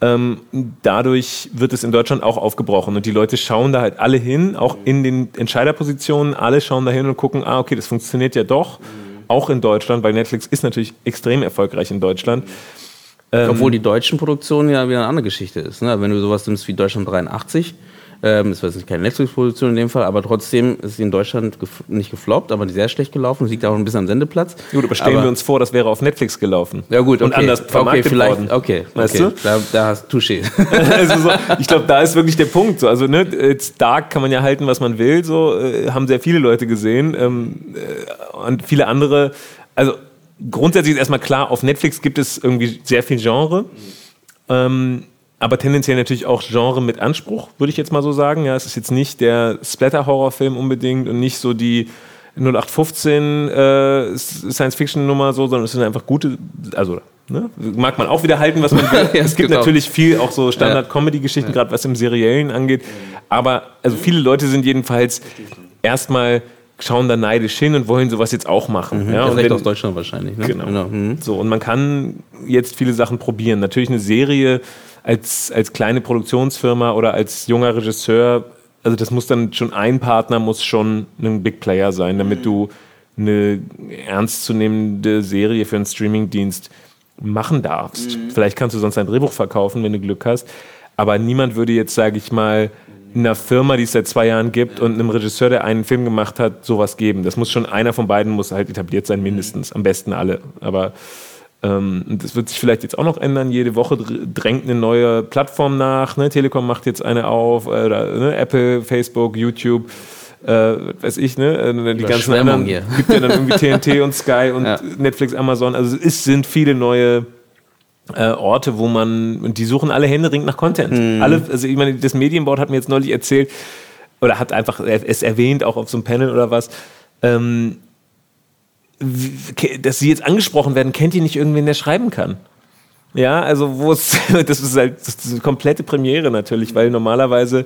Ähm, dadurch wird es in Deutschland auch aufgebrochen und die Leute schauen da halt alle hin, auch in den Entscheiderpositionen, alle schauen da hin und gucken, ah, okay, das funktioniert ja doch, auch in Deutschland, weil Netflix ist natürlich extrem erfolgreich in Deutschland. Ähm, Obwohl die deutschen Produktionen ja wieder eine andere Geschichte ist. Ne? Wenn du sowas nimmst wie Deutschland 83, Ähm, das war jetzt keine Netflix-Produktion in dem Fall, aber trotzdem ist sie in Deutschland gef nicht gefloppt, aber sehr schlecht gelaufen. Das liegt auch ein bisschen am Sendeplatz. Gut, aber stellen aber, wir uns vor, das wäre auf Netflix gelaufen. Ja gut, okay. Und anders vermarktet okay, vielleicht, worden. Okay, Weißt okay. du? Da, da hast du Touché. also so, ich glaube, da ist wirklich der Punkt. So. Also, ne, Dark kann man ja halten, was man will. So äh, haben sehr viele Leute gesehen ähm, äh, und viele andere. Also grundsätzlich ist erstmal klar, auf Netflix gibt es irgendwie sehr viel Genre. Ähm, aber tendenziell natürlich auch Genre mit Anspruch, würde ich jetzt mal so sagen. Ja, es ist jetzt nicht der Splatter-Horrorfilm unbedingt und nicht so die 0815 äh, Science-Fiction-Nummer so, sondern es sind einfach gute, also ne, mag man auch wieder halten, was man will. Ja, es gibt genau. natürlich viel auch so Standard-Comedy-Geschichten, gerade was im Seriellen angeht. Aber also viele Leute sind jedenfalls erstmal schauen da neidisch hin und wollen sowas jetzt auch machen. Ja, das und wenn- aus Deutschland wahrscheinlich. Ne? Genau. Mhm. So, und man kann jetzt viele Sachen probieren. Natürlich eine Serie als, als kleine Produktionsfirma oder als junger Regisseur, also das muss dann schon ein Partner, muss schon ein Big Player sein, damit du eine ernstzunehmende Serie für einen Streamingdienst machen darfst. Vielleicht kannst du sonst ein Drehbuch verkaufen, wenn du Glück hast. Aber niemand würde jetzt, sage ich mal, einer Firma, die es seit zwei Jahren gibt und einem Regisseur, der einen Film gemacht hat, sowas geben. Das muss schon einer von beiden muss halt etabliert sein, mindestens. Am besten alle. Aber und das wird sich vielleicht jetzt auch noch ändern. Jede Woche dr- drängt eine neue Plattform nach. Ne? Telekom macht jetzt eine auf, äh, oder, ne? Apple, Facebook, YouTube. Äh, weiß ich, ne? Äh, Die ganzen anderen hier. gibt ja dann irgendwie TNT und Sky und Ja. Netflix, Amazon. Also es sind viele neue äh, Orte, wo man, und die suchen alle händeringend nach Content. Mhm. Alle, also ich meine, das Medienboard hat mir jetzt neulich erzählt, oder hat einfach es erwähnt, auch auf so einem Panel oder was, ähm, dass sie jetzt angesprochen werden, kennt ihr nicht irgendwen, der schreiben kann? Ja, also wo es, das ist halt das ist eine komplette Premiere natürlich, weil normalerweise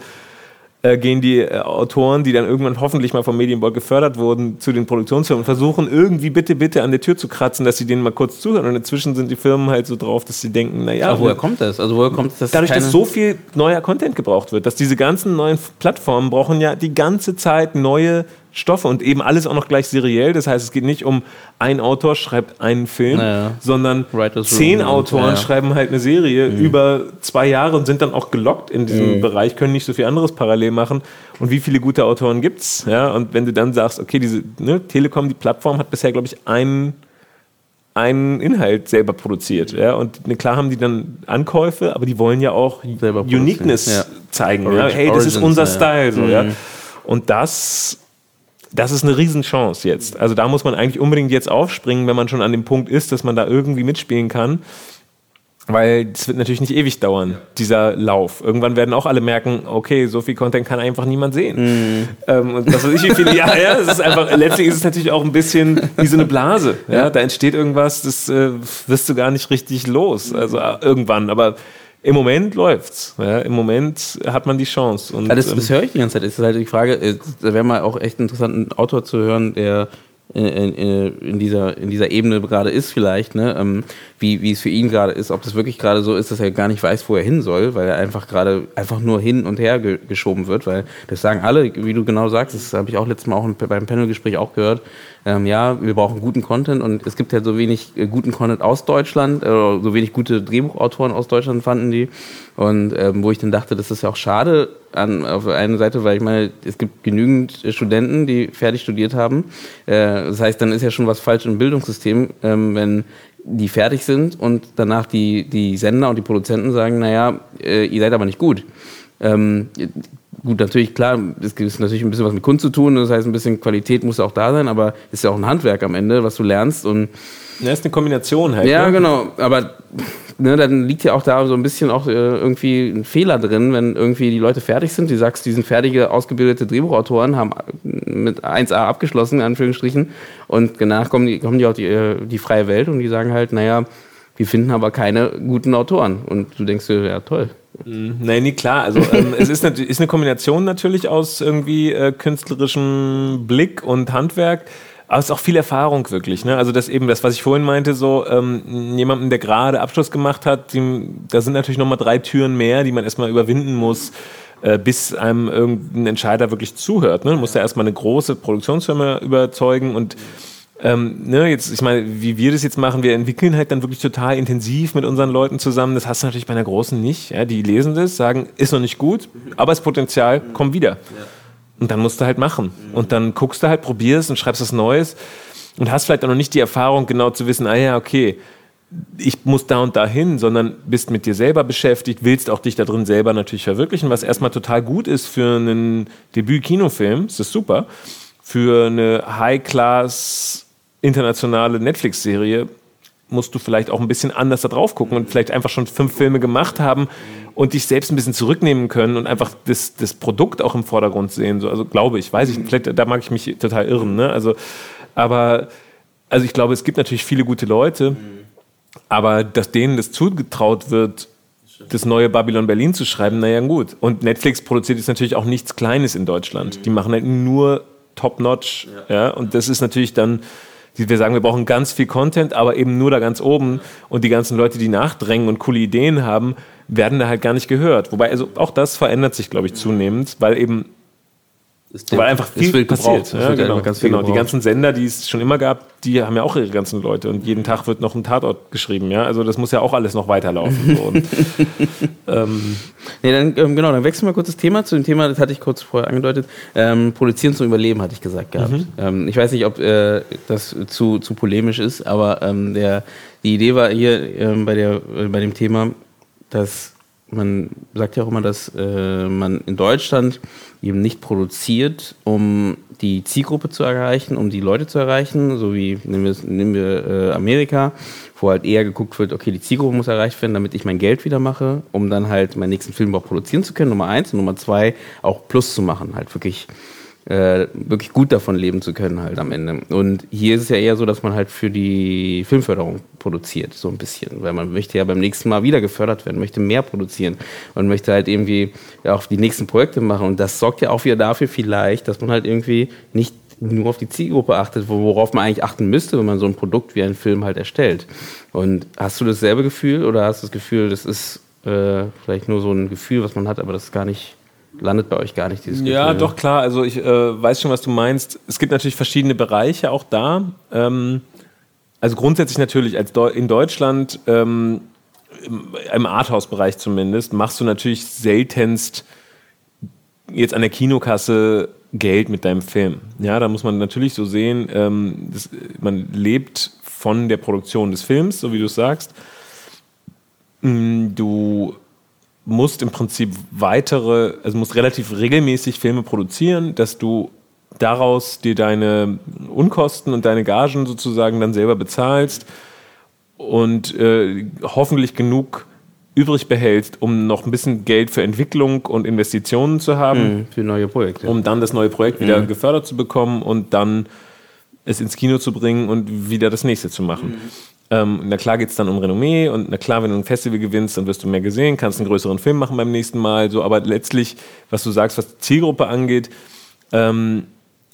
äh, gehen die äh, Autoren, die dann irgendwann hoffentlich mal vom Medienboard gefördert wurden, zu den Produktionsfirmen und versuchen irgendwie bitte, bitte an der Tür zu kratzen, dass sie denen mal kurz zuhören. Und inzwischen sind die Firmen halt so drauf, dass sie denken, naja, Aber woher kommt das? Also woher kommt das? dadurch, dass so viel neuer Content gebraucht wird, dass diese ganzen neuen Plattformen brauchen ja die ganze Zeit neue Stoffe und eben alles auch noch gleich seriell. Das heißt, es geht nicht um ein Autor schreibt einen Film, Naja. sondern zehn Autoren ja, schreiben halt eine Serie über zwei Jahre und sind dann auch gelockt in diesem Bereich, können nicht so viel anderes parallel machen. Und wie viele gute Autoren gibt's? Ja, und wenn du dann sagst, okay, diese ne, Telekom, die Plattform hat bisher, glaube ich, einen einen Inhalt selber produziert. Ja? Und ne, klar haben die dann Ankäufe, aber die wollen ja auch Selber Uniqueness ja. zeigen. Ja? Hey, das ist unser. Style. So, Mhm. ja? Und das, das ist eine Riesenchance jetzt. Also da muss man eigentlich unbedingt jetzt aufspringen, wenn man schon an dem Punkt ist, dass man da irgendwie mitspielen kann. Weil es wird natürlich nicht ewig dauern, dieser Lauf. Irgendwann werden auch alle merken, okay, so viel Content kann einfach niemand sehen. Ähm, und was weiß ich, wie viele Jahre, ja, es ist einfach, letztlich ist es natürlich auch ein bisschen wie so eine Blase. Ja? Da entsteht irgendwas, das äh, wirst du gar nicht richtig los. Also äh, irgendwann, aber im Moment läuft's. Ja? Im Moment hat man die Chance. Und, Ja, das, ähm, das höre ich die ganze Zeit. Es ist halt die Frage, äh, da wäre mal auch echt interessant, einen Autor zu hören, der in, in, in, dieser, in dieser Ebene gerade ist vielleicht, ne? ähm, wie, wie es für ihn gerade ist, ob das wirklich gerade so ist, dass er gar nicht weiß, wo er hin soll, weil er einfach gerade einfach nur hin und her ge geschoben wird, weil das sagen alle, wie du genau sagst, das habe ich auch letztes Mal auch beim Panelgespräch auch gehört, ähm, ja, wir brauchen guten Content und es gibt ja so wenig äh, guten Content aus Deutschland, äh, so wenig gute Drehbuchautoren aus Deutschland fanden die und ähm, wo ich dann dachte, das ist ja auch schade an, auf der einen Seite, weil ich meine, es gibt genügend äh, Studenten, die fertig studiert haben. Äh, das heißt, dann ist ja schon was falsch im Bildungssystem, ähm, wenn die fertig sind und danach die, die Sender und die Produzenten sagen, naja, äh, ihr seid aber nicht gut. Ähm, gut, natürlich, klar, es gibt natürlich ein bisschen was mit Kunst zu tun, das heißt, ein bisschen Qualität muss auch da sein, aber es ist ja auch ein Handwerk am Ende, was du lernst und ja, ist eine Kombination halt. ja, ne? genau. Aber ne, dann liegt ja auch da so ein bisschen auch äh, irgendwie ein Fehler drin, wenn irgendwie die Leute fertig sind. Du sagst, die sind fertige, ausgebildete Drehbuchautoren, haben mit 1a abgeschlossen, in Anführungsstrichen. Und danach kommen die, kommen die auf die, äh, die freie Welt und die sagen halt, naja, wir finden aber keine guten Autoren. Und du denkst dir, ja, toll. Nein, nee, klar. Also ähm, es ist, ist eine Kombination natürlich aus irgendwie äh, künstlerischem Blick und Handwerk. Aber es ist auch viel Erfahrung wirklich. Ne? Also das eben, das, was ich vorhin meinte, so ähm, jemandem, der gerade Abschluss gemacht hat, die, da sind natürlich nochmal drei Türen mehr, die man erstmal überwinden muss, äh, bis einem irgendein Entscheider wirklich zuhört. Ne? Man muss ja erstmal eine große Produktionsfirma überzeugen und ähm, ne, jetzt, ich meine, wie wir das jetzt machen, wir entwickeln halt dann wirklich total intensiv mit unseren Leuten zusammen. Das hast du natürlich bei einer großen nicht. Ja? Die lesen das, sagen, ist noch nicht gut, aber das Potenzial kommt wieder. Und dann musst du halt machen. Und dann guckst du halt, probierst und schreibst was Neues und hast vielleicht auch noch nicht die Erfahrung, genau zu wissen, ah ja, okay, ich muss da und da hin, sondern bist mit dir selber beschäftigt, willst auch dich da drin selber natürlich verwirklichen, was erstmal total gut ist für einen Debüt-Kinofilm, das ist super. Für eine High-Class internationale Netflix-Serie musst du vielleicht auch ein bisschen anders da drauf gucken und vielleicht einfach schon fünf Filme gemacht haben und dich selbst ein bisschen zurücknehmen können und einfach das, das Produkt auch im Vordergrund sehen. So, also glaube ich, weiß ich, vielleicht da mag ich mich total irren. Ne? Also, aber also ich glaube, es gibt natürlich viele gute Leute, aber dass denen das zugetraut wird, das neue Babylon Berlin zu schreiben, naja gut. Und Netflix produziert jetzt natürlich auch nichts Kleines in Deutschland. Die machen halt nur Top-Notch. Ja. ja. Und das ist natürlich dann, wir sagen, wir brauchen ganz viel Content, aber eben nur da ganz oben. Und die ganzen Leute, die nachdrängen und coole Ideen haben, werden da halt gar nicht gehört. Wobei, also auch das verändert sich, glaube ich, zunehmend, weil eben weil einfach viel passiert. Ja, genau, genau. Die ganzen Sender, die es schon immer gab, die haben ja auch ihre ganzen Leute und jeden Tag wird noch ein Tatort geschrieben. Ja, also das muss ja auch alles noch weiterlaufen. So. und, ähm, nee, dann, ähm, genau, dann wechseln wir kurz das Thema zu dem Thema, das hatte ich kurz vorher angedeutet. Ähm, produzieren zum Überleben, hatte ich gesagt gehabt. Mhm. Ähm, ich weiß nicht, ob äh, das zu, zu polemisch ist, aber ähm, der, die Idee war hier ähm, bei, der, äh, bei dem Thema, dass man sagt ja auch immer, dass äh, man in Deutschland eben nicht produziert, um die Zielgruppe zu erreichen, um die Leute zu erreichen, so wie nehmen wir, nehmen wir äh, Amerika, wo halt eher geguckt wird, okay, die Zielgruppe muss erreicht werden, damit ich mein Geld wieder mache, um dann halt meinen nächsten Film auch produzieren zu können, Nummer eins. Und Nummer zwei auch Plus zu machen, halt wirklich äh, wirklich gut davon leben zu können halt am Ende. Und hier ist es ja eher so, dass man halt für die Filmförderung produziert, so ein bisschen, weil man möchte ja beim nächsten Mal wieder gefördert werden, möchte mehr produzieren und möchte halt irgendwie auch die nächsten Projekte machen und das sorgt ja auch wieder dafür vielleicht, dass man halt irgendwie nicht nur auf die Zielgruppe achtet, worauf man eigentlich achten müsste, wenn man so ein Produkt wie einen Film halt erstellt. Und hast du dasselbe Gefühl oder hast du das Gefühl, das ist äh, vielleicht nur so ein Gefühl, was man hat, aber das ist gar nicht landet bei euch gar nicht dieses Gefühl. Ja, doch, klar. Also ich äh, weiß schon, was du meinst. Es gibt natürlich verschiedene Bereiche auch da. Ähm, also grundsätzlich natürlich als Deu in Deutschland, ähm, im, Arthouse-Bereich zumindest, machst du natürlich seltenst jetzt an der Kinokasse Geld mit deinem Film. Ja, da muss man natürlich so sehen, ähm, das, man lebt von der Produktion des Films, so wie du sagst. Mm, du musst im Prinzip weitere, also musst relativ regelmäßig Filme produzieren, dass du daraus dir deine Unkosten und deine Gagen sozusagen dann selber bezahlst und äh, hoffentlich genug übrig behältst, um noch ein bisschen Geld für Entwicklung und Investitionen zu haben. Mhm, für neue Projekte. Um dann das neue Projekt wieder mhm. gefördert zu bekommen und dann es ins Kino zu bringen und wieder das nächste zu machen. Mhm. Ähm, na klar geht es dann um Renommee und na klar, wenn du ein Festival gewinnst, dann wirst du mehr gesehen, kannst einen größeren Film machen beim nächsten Mal. So, aber letztlich, was du sagst, was die Zielgruppe angeht, ähm,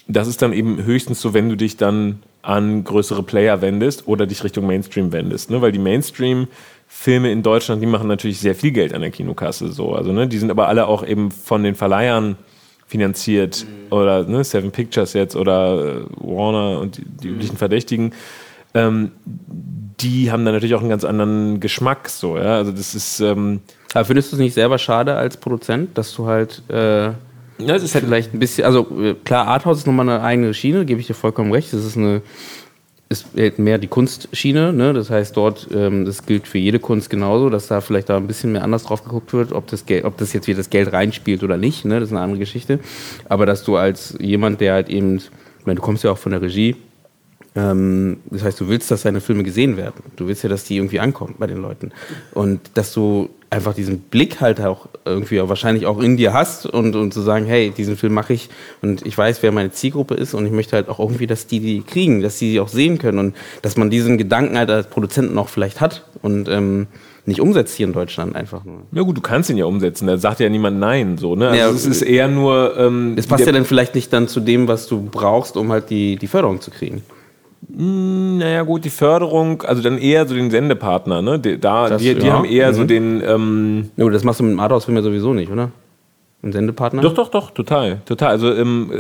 das ist dann eben höchstens so, wenn du dich dann an größere Player wendest oder dich Richtung Mainstream wendest. Ne? Weil die Mainstream-Filme in Deutschland, die machen natürlich sehr viel Geld an der Kinokasse. So. Also, ne? Die sind aber alle auch eben von den Verleihern finanziert mhm. oder ne? Seven Pictures jetzt oder äh, Warner und die, die üblichen Verdächtigen. Ähm, die haben dann natürlich auch einen ganz anderen Geschmack. So, ja? Also das ist. Ähm, Aber findest du es nicht selber schade als Produzent, dass du halt. Äh, ja, es ist halt vielleicht ein bisschen, also äh, klar, Arthouse ist nochmal eine eigene Schiene, gebe ich dir vollkommen recht. Das ist eine, ist mehr die Kunstschiene, ne? Das heißt, dort, ähm, das gilt für jede Kunst genauso, dass da vielleicht da ein bisschen mehr anders drauf geguckt wird, ob das Geld, ob das jetzt wieder das Geld reinspielt oder nicht, ne? Das ist eine andere Geschichte. Aber dass du als jemand, der halt eben, ich meine, du kommst ja auch von der Regie, ähm, das heißt, du willst, dass deine Filme gesehen werden. Du willst ja, dass die irgendwie ankommen bei den Leuten. Und dass du einfach diesen Blick halt auch irgendwie auch wahrscheinlich auch in dir hast und, und zu sagen, hey, diesen Film mache ich und ich weiß, wer meine Zielgruppe ist und ich möchte halt auch irgendwie, dass die die kriegen, dass die die auch sehen können und dass man diesen Gedanken halt als Produzenten auch vielleicht hat und ähm, nicht umsetzt hier in Deutschland einfach nur. Ja gut, du kannst ihn ja umsetzen, da sagt ja niemand Nein, so, ne? Also ja, es ist eher nur... Ähm, es passt ja dann vielleicht nicht dann zu dem, was du brauchst, um halt die, die Förderung zu kriegen. Hm, naja, gut, die Förderung, also dann eher so den Sendepartner, ne? Die, da, das, die, die ja. haben eher mhm. so den. Ähm ja, das machst du mit dem Arthouse-Film ja sowieso nicht, oder? Ein Sendepartner? Doch, doch, doch, total. Total. Also ähm,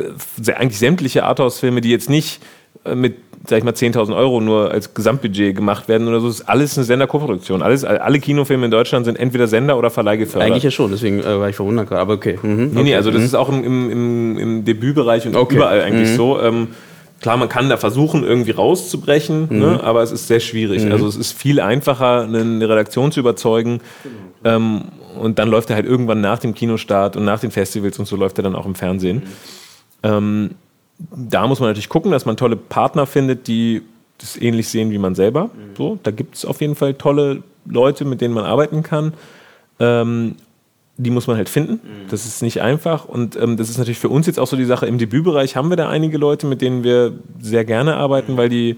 eigentlich sämtliche Arthouse-Filme, die jetzt nicht äh, mit sag ich mal, 10.000 Euro nur als Gesamtbudget gemacht werden oder so. Ist alles eine Sender-Koproduktion. Alles, alle Kinofilme in Deutschland sind entweder Sender oder Verleih gefördert. Eigentlich ja schon, deswegen äh, war ich verwundert gerade, aber okay. Mhm. Nee, nee, also das mhm. ist auch im, im, im Debütbereich und okay. überall eigentlich mhm. so. Ähm, klar, man kann da versuchen, irgendwie rauszubrechen, mhm. ne, aber es ist sehr schwierig. Mhm. Also es ist viel einfacher, eine Redaktion zu überzeugen. Ähm, und dann läuft er halt irgendwann nach dem Kinostart und nach den Festivals und so läuft er dann auch im Fernsehen. Ähm, da muss man natürlich gucken, dass man tolle Partner findet, die das ähnlich sehen wie man selber. Mhm. So, da gibt es auf jeden Fall tolle Leute, mit denen man arbeiten kann. Ähm, die muss man halt finden. Mhm. Das ist nicht einfach. Und ähm, das ist natürlich für uns jetzt auch so die Sache. Im Debütbereich haben wir da einige Leute, mit denen wir sehr gerne arbeiten, mhm. weil die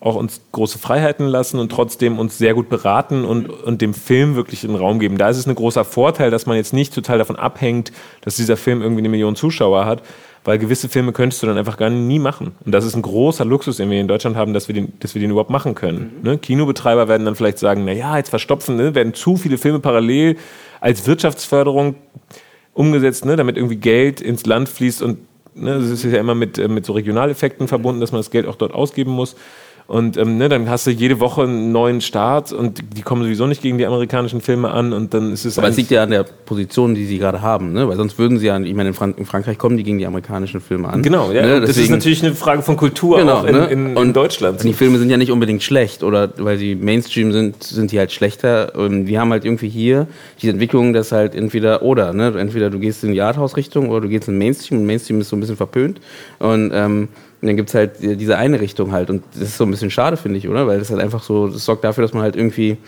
auch uns große Freiheiten lassen und trotzdem uns sehr gut beraten und, und dem Film wirklich einen Raum geben. Da ist es ein großer Vorteil, dass man jetzt nicht total davon abhängt, dass dieser Film irgendwie eine Million Zuschauer hat, weil gewisse Filme könntest du dann einfach gar nie machen. Und das ist ein großer Luxus, den wir in Deutschland haben, dass wir den, dass wir den überhaupt machen können. Mhm. Ne? Kinobetreiber werden dann vielleicht sagen, naja, jetzt verstopfen, ne? werden zu viele Filme parallel als Wirtschaftsförderung umgesetzt, ne? damit irgendwie Geld ins Land fließt und ne? ist ja immer mit, äh, mit so Regionaleffekten verbunden, dass man das Geld auch dort ausgeben muss. Und ähm, ne, dann hast du jede Woche einen neuen Start und die kommen sowieso nicht gegen die amerikanischen Filme an und dann ist es. Aber es liegt ja an der Position, die sie gerade haben, ne? Weil sonst würden sie ja, ich meine, in, Frank in Frankreich kommen die gegen die amerikanischen Filme an. Genau, ja. Ne? das ist natürlich eine Frage von Kultur genau, in, ne? in, in Deutschland. Und die Filme sind ja nicht unbedingt schlecht oder weil sie Mainstream sind, sind die halt schlechter. Und wir haben halt irgendwie hier diese Entwicklung, dass halt entweder oder, ne? Entweder du gehst in die Arthouse-Richtung oder du gehst in Mainstream und Mainstream ist so ein bisschen verpönt. Und ähm, und dann gibt es halt diese eine Richtung halt. Und das ist so ein bisschen schade, finde ich, oder? Weil das halt einfach so, das sorgt dafür, dass man halt irgendwie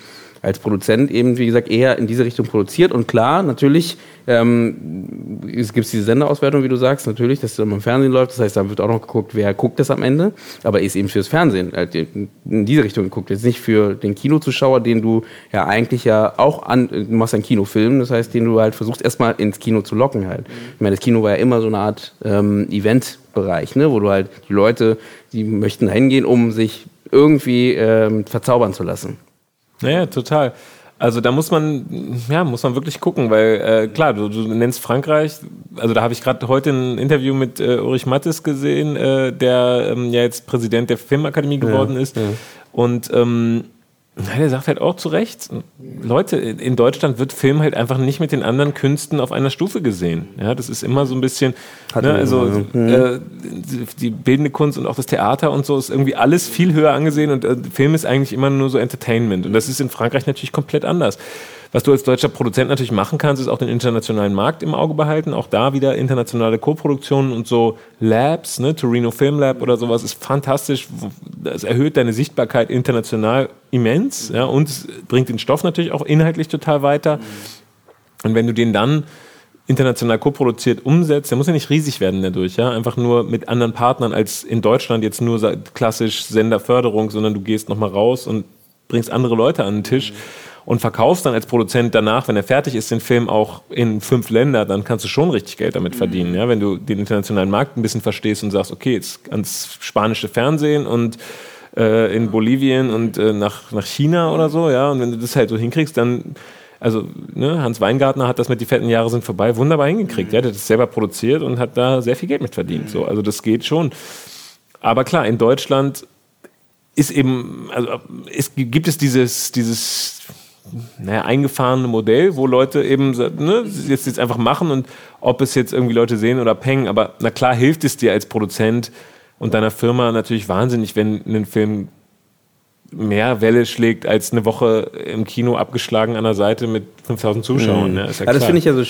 als Produzent eben, wie gesagt, eher in diese Richtung produziert. Und klar, natürlich ähm, es gibt diese Senderauswertung, wie du sagst, natürlich, dass es dann im Fernsehen läuft. Das heißt, da wird auch noch geguckt, wer guckt das am Ende. Aber ist eben fürs Fernsehen halt in diese Richtung geguckt. Jetzt nicht für den Kinozuschauer, den du ja eigentlich ja auch an, du machst einen Kinofilm, das heißt, den du halt versuchst erstmal ins Kino zu locken halt. Ich meine, das Kino war ja immer so eine Art ähm, Eventbereich, ne, wo du halt die Leute, die möchten da hingehen, um sich irgendwie ähm, verzaubern zu lassen. Naja, total. Also da muss man, ja, muss man wirklich gucken, weil äh, klar, du, du nennst Frankreich, also da habe ich gerade heute ein Interview mit äh, Ulrich Mattes gesehen, äh, der ähm, ja jetzt Präsident der Filmakademie geworden ja, ist. Ja. Und ähm, ja, der sagt halt auch zu Recht, Leute, in Deutschland wird Film halt einfach nicht mit den anderen Künsten auf einer Stufe gesehen. Ja, das ist immer so ein bisschen, ne, also äh, die bildende Kunst und auch das Theater und so ist irgendwie alles viel höher angesehen und äh, Film ist eigentlich immer nur so Entertainment. Und das ist in Frankreich natürlich komplett anders. Was du als deutscher Produzent natürlich machen kannst, ist auch den internationalen Markt im Auge behalten. Auch da wieder internationale Co-Produktionen und so Labs, ne, Torino Film Lab oder sowas ist fantastisch. Das erhöht deine Sichtbarkeit international immens ja, und bringt den Stoff natürlich auch inhaltlich total weiter. Und wenn du den dann international co-produziert umsetzt, der muss ja nicht riesig werden dadurch, ja, einfach nur mit anderen Partnern als in Deutschland jetzt nur klassisch Senderförderung, sondern du gehst nochmal raus und bringst andere Leute an den Tisch. Mhm und verkaufst dann als Produzent danach, wenn er fertig ist, den Film auch in fünf Länder, dann kannst du schon richtig Geld damit verdienen. Ja? Wenn du den internationalen Markt ein bisschen verstehst und sagst, okay, jetzt ans spanische Fernsehen und äh, in Bolivien und äh, nach, nach China oder so, ja, und wenn du das halt so hinkriegst, dann also ne, Hans Weingartner hat das mit die fetten Jahre sind vorbei wunderbar hingekriegt. Ja, der hat das selber produziert und hat da sehr viel Geld mit verdient. So, also das geht schon. Aber klar, in Deutschland ist eben, also es gibt es dieses, dieses naja, eingefahrene Modell, wo Leute eben ne, jetzt, jetzt einfach machen und ob es jetzt irgendwie Leute sehen oder pengen, aber na klar hilft es dir als Produzent und deiner Firma natürlich wahnsinnig, wenn ein Film mehr Welle schlägt als eine Woche im Kino abgeschlagen an der Seite mit 5000 Zuschauern. Mhm. Ja, ja, ja das finde ich ja so,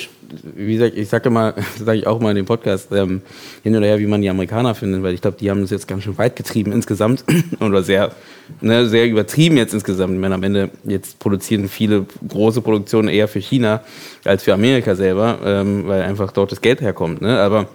wie gesagt, ich sage immer, sage ich auch mal in dem Podcast, ähm, hin oder her, wie man die Amerikaner findet, weil ich glaube, die haben das jetzt ganz schön weit getrieben insgesamt oder sehr, ne, sehr übertrieben jetzt insgesamt. Ich meine, am Ende jetzt produzieren viele große Produktionen eher für China als für Amerika selber, ähm, weil einfach dort das Geld herkommt. Ne? Aber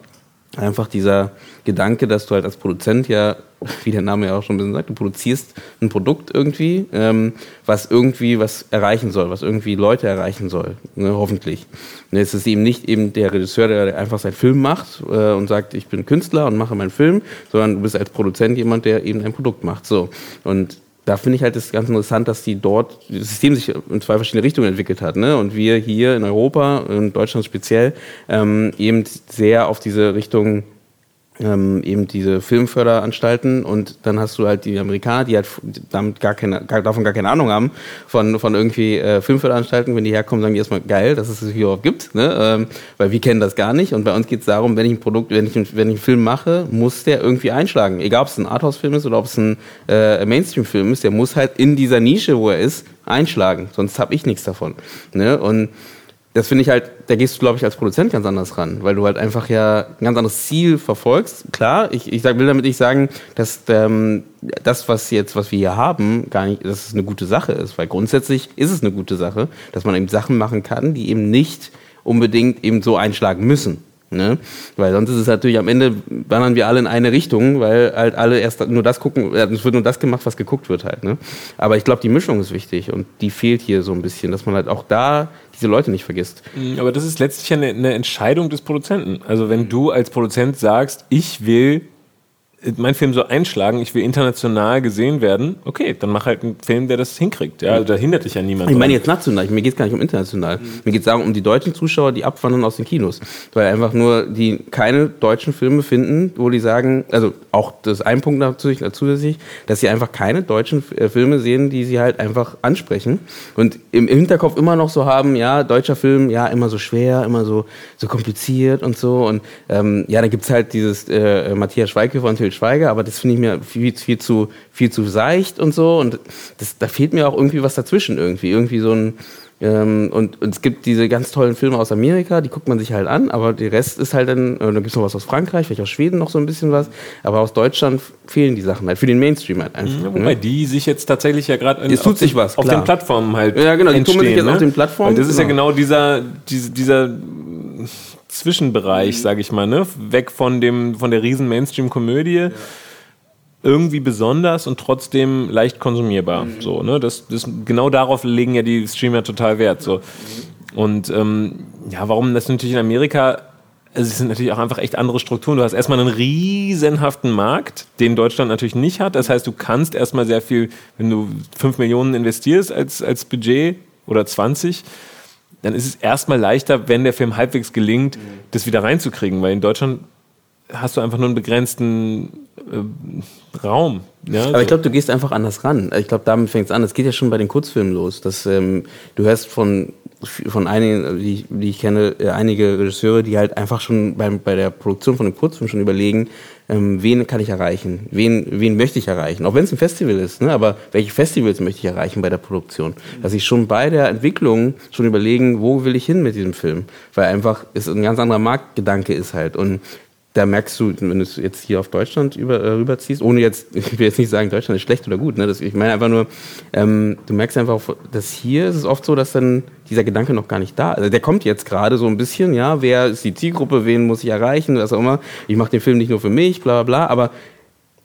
einfach dieser Gedanke, dass du halt als Produzent ja, wie der Name ja auch schon ein bisschen sagt, du produzierst ein Produkt irgendwie, ähm, was irgendwie was erreichen soll, was irgendwie Leute erreichen soll, ne, hoffentlich. Und es ist eben nicht eben der Regisseur, der einfach seinen Film macht äh, und sagt, ich bin Künstler und mache meinen Film, sondern du bist als Produzent jemand, der eben ein Produkt macht. So. Und da finde ich halt das ganz interessant, dass die dort, das System sich in zwei verschiedene Richtungen entwickelt hat. Ne? Und wir hier in Europa, in Deutschland speziell, ähm, eben sehr auf diese Richtung ähm, eben diese Filmförderanstalten und dann hast du halt die Amerikaner, die halt damit gar keine, gar, davon gar keine Ahnung haben, von, von irgendwie äh, Filmförderanstalten, wenn die herkommen, sagen die erstmal geil, dass es hier überhaupt gibt, ne? ähm, weil wir kennen das gar nicht und bei uns geht es darum, wenn ich ein Produkt, wenn ich, wenn ich einen Film mache, muss der irgendwie einschlagen, egal ob es ein Arthouse-Film ist oder ob es ein äh, Mainstream-Film ist, der muss halt in dieser Nische, wo er ist, einschlagen, sonst habe ich nichts davon. Ne? Und das finde ich halt, da gehst du, glaube ich, als Produzent ganz anders ran, weil du halt einfach ja ein ganz anderes Ziel verfolgst. Klar, ich, ich will damit nicht sagen, dass ähm, das, was jetzt, was wir hier haben, gar nicht, dass es eine gute Sache ist, weil grundsätzlich ist es eine gute Sache, dass man eben Sachen machen kann, die eben nicht unbedingt eben so einschlagen müssen. Ne? Weil sonst ist es natürlich am Ende wandern wir alle in eine Richtung, weil halt alle erst nur das gucken, es wird nur das gemacht, was geguckt wird halt. Ne? Aber ich glaube, die Mischung ist wichtig und die fehlt hier so ein bisschen, dass man halt auch da diese Leute nicht vergisst. Mhm, aber das ist letztlich eine, eine Entscheidung des Produzenten. Also wenn du als Produzent sagst, ich will mein Film so einschlagen, ich will international gesehen werden, okay, dann mach halt einen Film, der das hinkriegt. Ja, also da hindert dich ja niemand. Ich meine jetzt national, mir geht es gar nicht um international. Mhm. Mir geht es darum, um die deutschen Zuschauer, die abwandern aus den Kinos. Weil einfach nur die keine deutschen Filme finden, wo die sagen, also auch das ein Punkt natürlich zusätzlich, dass sie einfach keine deutschen äh, Filme sehen, die sie halt einfach ansprechen. Und im Hinterkopf immer noch so haben, ja, deutscher Film, ja, immer so schwer, immer so, so kompliziert und so. Und ähm, ja, dann gibt es halt dieses äh, Matthias Schweighöfer und Till Schweiger, aber das finde ich mir viel, viel, zu, viel zu seicht und so. Und das, da fehlt mir auch irgendwie was dazwischen irgendwie. Irgendwie so ein. Ähm, und, und, es gibt diese ganz tollen Filme aus Amerika, die guckt man sich halt an, aber der Rest ist halt dann, äh, da gibt es noch was aus Frankreich, vielleicht aus Schweden noch so ein bisschen was, aber aus Deutschland fehlen die Sachen halt, für den Mainstream halt einfach. Wobei ne? die sich jetzt tatsächlich ja gerade auf, sich was, auf den Plattformen halt Ja genau, die tun sich jetzt ne? auf den Plattformen. Weil das ist genau. ja genau dieser, dieser, dieser Zwischenbereich, sage ich mal, ne? weg von, dem, von der riesen Mainstream-Komödie. Ja irgendwie besonders und trotzdem leicht konsumierbar. Mhm. So, ne? das, das, genau darauf legen ja die Streamer total Wert. So. Und ähm, ja, warum das natürlich in Amerika, also es sind natürlich auch einfach echt andere Strukturen. Du hast erstmal einen riesenhaften Markt, den Deutschland natürlich nicht hat. Das heißt, du kannst erstmal sehr viel, wenn du 5 Millionen investierst als, als Budget oder 20, dann ist es erstmal leichter, wenn der Film halbwegs gelingt, das wieder reinzukriegen. Weil in Deutschland hast du einfach nur einen begrenzten äh, Raum. Ja, Aber so. ich glaube, du gehst einfach anders ran. Ich glaube, damit fängt es an. Es geht ja schon bei den Kurzfilmen los. Dass, ähm, du hörst von, von einigen, die, die ich kenne, äh, einige Regisseure, die halt einfach schon beim, bei der Produktion von einem Kurzfilm schon überlegen, ähm, wen kann ich erreichen, wen, wen möchte ich erreichen. Auch wenn es ein Festival ist, ne? aber welche Festivals möchte ich erreichen bei der Produktion. Dass ich schon bei der Entwicklung schon überlegen, wo will ich hin mit diesem Film. Weil einfach es ein ganz anderer Marktgedanke ist halt. Und da merkst du, wenn du es jetzt hier auf Deutschland über, äh, rüberziehst, ohne jetzt, ich will jetzt nicht sagen, Deutschland ist schlecht oder gut, ne? Das, ich meine einfach nur, ähm, du merkst einfach, dass hier ist es oft so, dass dann dieser Gedanke noch gar nicht da ist. Also der kommt jetzt gerade so ein bisschen, ja, wer ist die Zielgruppe, wen muss ich erreichen, was auch immer. Ich mache den Film nicht nur für mich, bla bla bla, aber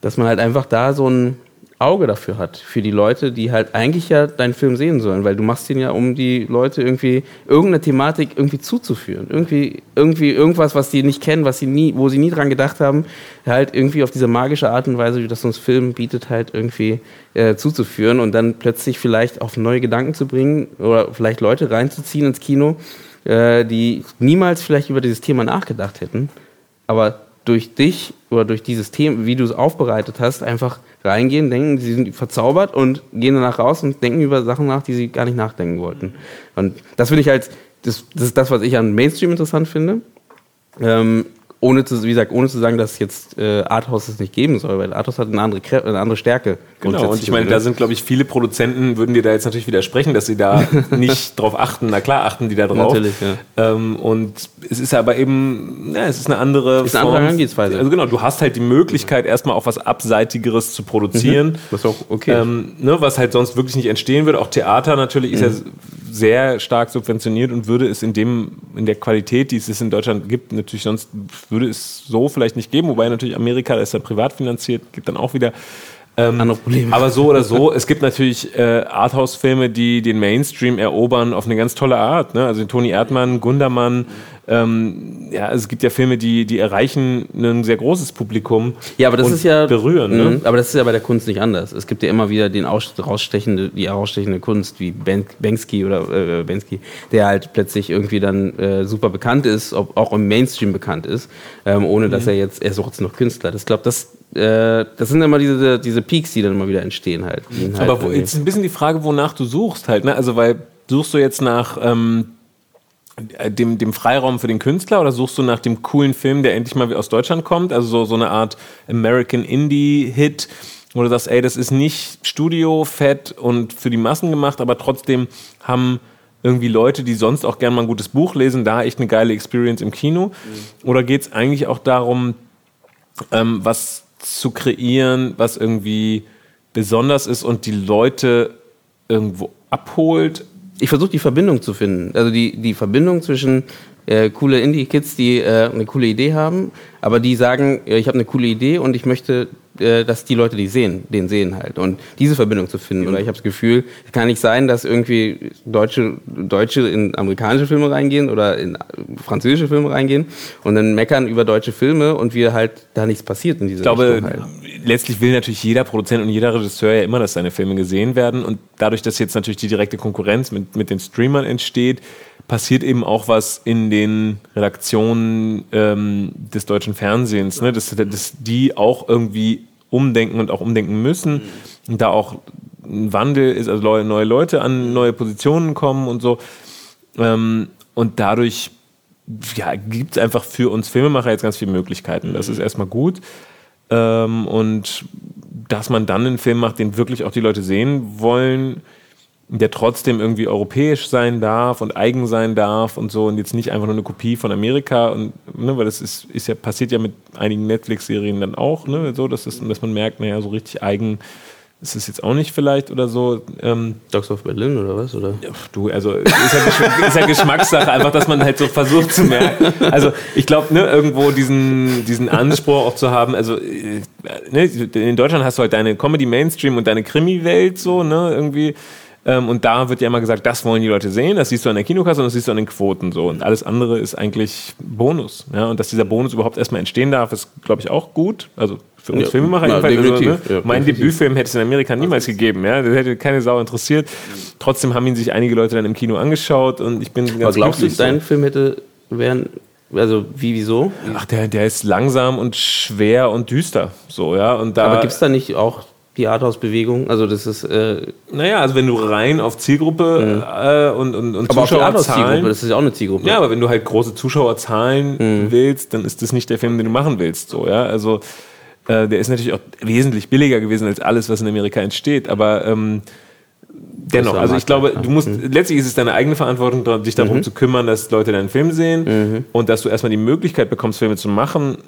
dass man halt einfach da so ein, Auge dafür hat, für die Leute, die halt eigentlich ja deinen Film sehen sollen, weil du machst ihn ja, um die Leute irgendwie irgendeine Thematik irgendwie zuzuführen. Irgendwie, irgendwie irgendwas, was die nicht kennen, was sie nie, wo sie nie dran gedacht haben, halt irgendwie auf diese magische Art und Weise, wie das uns Film bietet, halt irgendwie äh, zuzuführen und dann plötzlich vielleicht auf neue Gedanken zu bringen oder vielleicht Leute reinzuziehen ins Kino, äh, die niemals vielleicht über dieses Thema nachgedacht hätten, aber durch dich oder durch dieses Thema, wie du es aufbereitet hast, einfach reingehen, denken, sie sind verzaubert und gehen danach raus und denken über Sachen nach, die sie gar nicht nachdenken wollten. Und das finde ich halt, das, das ist das, was ich an Mainstream interessant finde. Ähm, ohne zu, wie gesagt, ohne zu sagen, dass jetzt äh, Arthouse es nicht geben soll, weil Arthouse hat eine andere, eine andere Stärke. Genau, und ich meine, da sind, glaube ich, viele Produzenten würden dir da jetzt natürlich widersprechen, dass sie da nicht drauf achten. Na klar, achten die da drauf. Natürlich, ja. Ähm, und es ist aber eben, ja, es ist eine andere ist eine andere Herangehensweise. Also genau, du hast halt die Möglichkeit, erstmal auch was Abseitigeres zu produzieren. Mhm. Was auch okay ähm, ne, Was halt sonst wirklich nicht entstehen würde. Auch Theater natürlich mhm. ist ja sehr stark subventioniert und würde es in dem, in der Qualität, die es in Deutschland gibt, natürlich sonst würde es so vielleicht nicht geben, wobei natürlich Amerika, das ist ja privat finanziert, gibt dann auch wieder Ähm, Andere Probleme. Aber so oder so, es gibt natürlich äh, Arthouse-Filme, die den Mainstream erobern auf eine ganz tolle Art. Ne? Also Toni Erdmann, Gundermann, ähm, ja, es gibt ja Filme, die, die erreichen ein sehr großes Publikum. Ja, aber das und ist ja berühren. Ne? Mhm, Aber das ist ja bei der Kunst nicht anders. Es gibt ja immer wieder den aus, rausstechende, die herausstechende Kunst wie ben, Banksy oder äh, Banksy, der halt plötzlich irgendwie dann äh, super bekannt ist, ob, auch im Mainstream bekannt ist, ähm, ohne dass Mhm. er jetzt er jetzt noch Künstler. Das glaube das äh, das sind immer diese diese Peaks, die dann immer wieder entstehen halt. ihn halt Aber wo, jetzt ist ein bisschen die Frage, wonach du suchst halt. Ne? Also, weil suchst du jetzt nach ähm, dem, dem Freiraum für den Künstler oder suchst du nach dem coolen Film, der endlich mal aus Deutschland kommt? Also so, so eine Art American Indie-Hit, wo du sagst, ey, das ist nicht Studio, fett und für die Massen gemacht, aber trotzdem haben irgendwie Leute, die sonst auch gerne mal ein gutes Buch lesen, da echt eine geile Experience im Kino? Oder geht es eigentlich auch darum, ähm, was zu kreieren, was irgendwie besonders ist und die Leute irgendwo abholt. ich versuche die Verbindung zu finden. Also die, die Verbindung zwischen äh, coole Indie-Kids, die äh, eine coole Idee haben, aber die sagen, ich habe eine coole Idee und ich möchte, äh, dass die Leute die sehen, den sehen halt. Und diese Verbindung zu finden. Oder ich habe das Gefühl, es kann nicht sein, dass irgendwie Deutsche, Deutsche in amerikanische Filme reingehen oder in äh, französische Filme reingehen und dann meckern über deutsche Filme und wir halt da nichts passiert in dieser Ich glaube, halt. letztlich will natürlich jeder Produzent und jeder Regisseur ja immer, dass seine Filme gesehen werden. Und dadurch, dass jetzt natürlich die direkte Konkurrenz mit, mit den Streamern entsteht, passiert eben auch was in den Redaktionen ähm, des deutschen Fernsehens, ne? dass, dass die auch irgendwie umdenken und auch umdenken müssen. Und da auch ein Wandel ist, also neue- Leute an neue Positionen kommen und so. Ähm, und dadurch ja, gibt es einfach für uns Filmemacher jetzt ganz viele Möglichkeiten. Das ist erstmal gut. Ähm, und dass man dann einen Film macht, den wirklich auch die Leute sehen wollen, der trotzdem irgendwie europäisch sein darf und eigen sein darf und so und jetzt nicht einfach nur eine Kopie von Amerika und ne, weil das ist, ist ja passiert ja mit einigen Netflix-Serien dann auch, ne, so dass, das, dass man merkt, naja, so richtig eigen ist es jetzt auch nicht vielleicht oder so. Ähm, Dogs of Berlin oder was? Oder? Pff, Du, also ist ja, ist ja Geschmackssache, einfach, dass man halt so versucht zu merken. Also ich glaube, ne, irgendwo diesen, diesen Anspruch auch zu haben, also äh, ne, in Deutschland hast du halt deine Comedy-Mainstream und deine Krimi-Welt so, ne, irgendwie. Ähm, und da wird ja immer gesagt, das wollen die Leute sehen, das siehst du an der Kinokasse und das siehst du an den Quoten so. Und alles andere ist eigentlich Bonus. Ja? Und dass dieser Bonus überhaupt erstmal entstehen darf, ist, glaube ich, auch gut. Also für uns Ja, Filmemacher na, jedenfalls. Also, ne? ja, mein. Debütfilm hätte es in Amerika niemals gegeben. Ja? Das hätte keine Sau interessiert. Trotzdem haben ihn sich einige Leute dann im Kino angeschaut und ich bin ganz Aber glaubst du, glücklich so. dein Film hätte wären, also wie, wieso? Ach, der, der ist langsam und schwer und düster. So, ja. Und da, Aber gibt es da nicht auch die Arthouse-Bewegung? Also das ist, äh, naja, also wenn du rein auf Zielgruppe äh, und, und, und aber Zuschauerzahlen. das ist ja auch eine Zielgruppe. Ja, aber wenn du halt große Zuschauerzahlen willst, dann ist das nicht der Film, den du machen willst. So, ja. Also äh, der ist natürlich auch wesentlich billiger gewesen als alles, was in Amerika entsteht. Aber ähm, dennoch, also ich glaube, du musst letztlich ist es deine eigene Verantwortung, dich darum zu kümmern, dass Leute deinen Film sehen und dass du erstmal die Möglichkeit bekommst, Filme zu machen,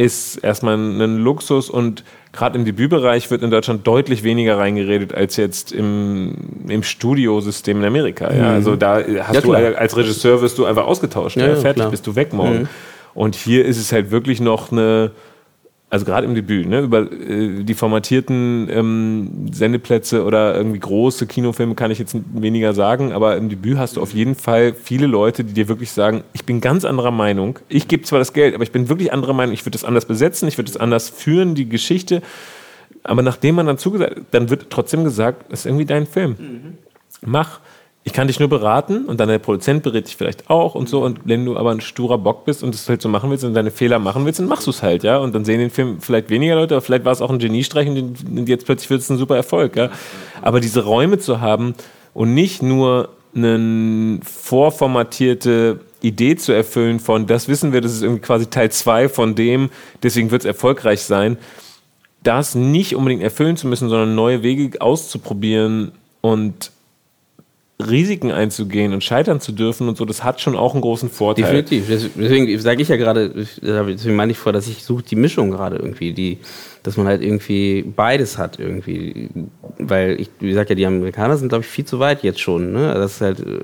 ist erstmal ein Luxus und gerade im Debütbereich wird in Deutschland deutlich weniger reingeredet als jetzt im, im Studiosystem in Amerika. Ja? Also da hast Ja, du als Regisseur wirst du einfach ausgetauscht. Ja, fertig, klar. bist du weg morgen. Und hier ist es halt wirklich noch eine, also gerade im Debüt, ne, über äh, die formatierten ähm, Sendeplätze oder irgendwie große Kinofilme kann ich jetzt weniger sagen, aber im Debüt hast du auf jeden Fall viele Leute, die dir wirklich sagen, ich bin ganz anderer Meinung. Ich gebe zwar das Geld, aber ich bin wirklich anderer Meinung. Ich würde das anders besetzen, ich würde das anders führen, die Geschichte. Aber nachdem man dann zugesagt, dann wird trotzdem gesagt, das ist irgendwie dein Film. Mach. Ich kann dich nur beraten und dann der Produzent berät dich vielleicht auch und so. Und wenn du aber ein sturer Bock bist und es halt so machen willst und deine Fehler machen willst, dann machst du es halt, ja. Und dann sehen den Film vielleicht weniger Leute, aber vielleicht war es auch ein Geniestreich und jetzt plötzlich wird es ein super Erfolg, ja. Aber diese Räume zu haben und nicht nur eine vorformatierte Idee zu erfüllen von, das wissen wir, das ist irgendwie quasi Teil 2 von dem, deswegen wird es erfolgreich sein, das nicht unbedingt erfüllen zu müssen, sondern neue Wege auszuprobieren und Risiken einzugehen und scheitern zu dürfen und so, das hat schon auch einen großen Vorteil. Definitiv. Des- Deswegen sage ich ja gerade, deswegen meine ich vor, dass ich suche die Mischung gerade irgendwie, die, dass man halt irgendwie beides hat irgendwie. Weil ich, wie gesagt ja, die Amerikaner sind, glaube ich, viel zu weit jetzt schon. Ne? Das ist halt, äh,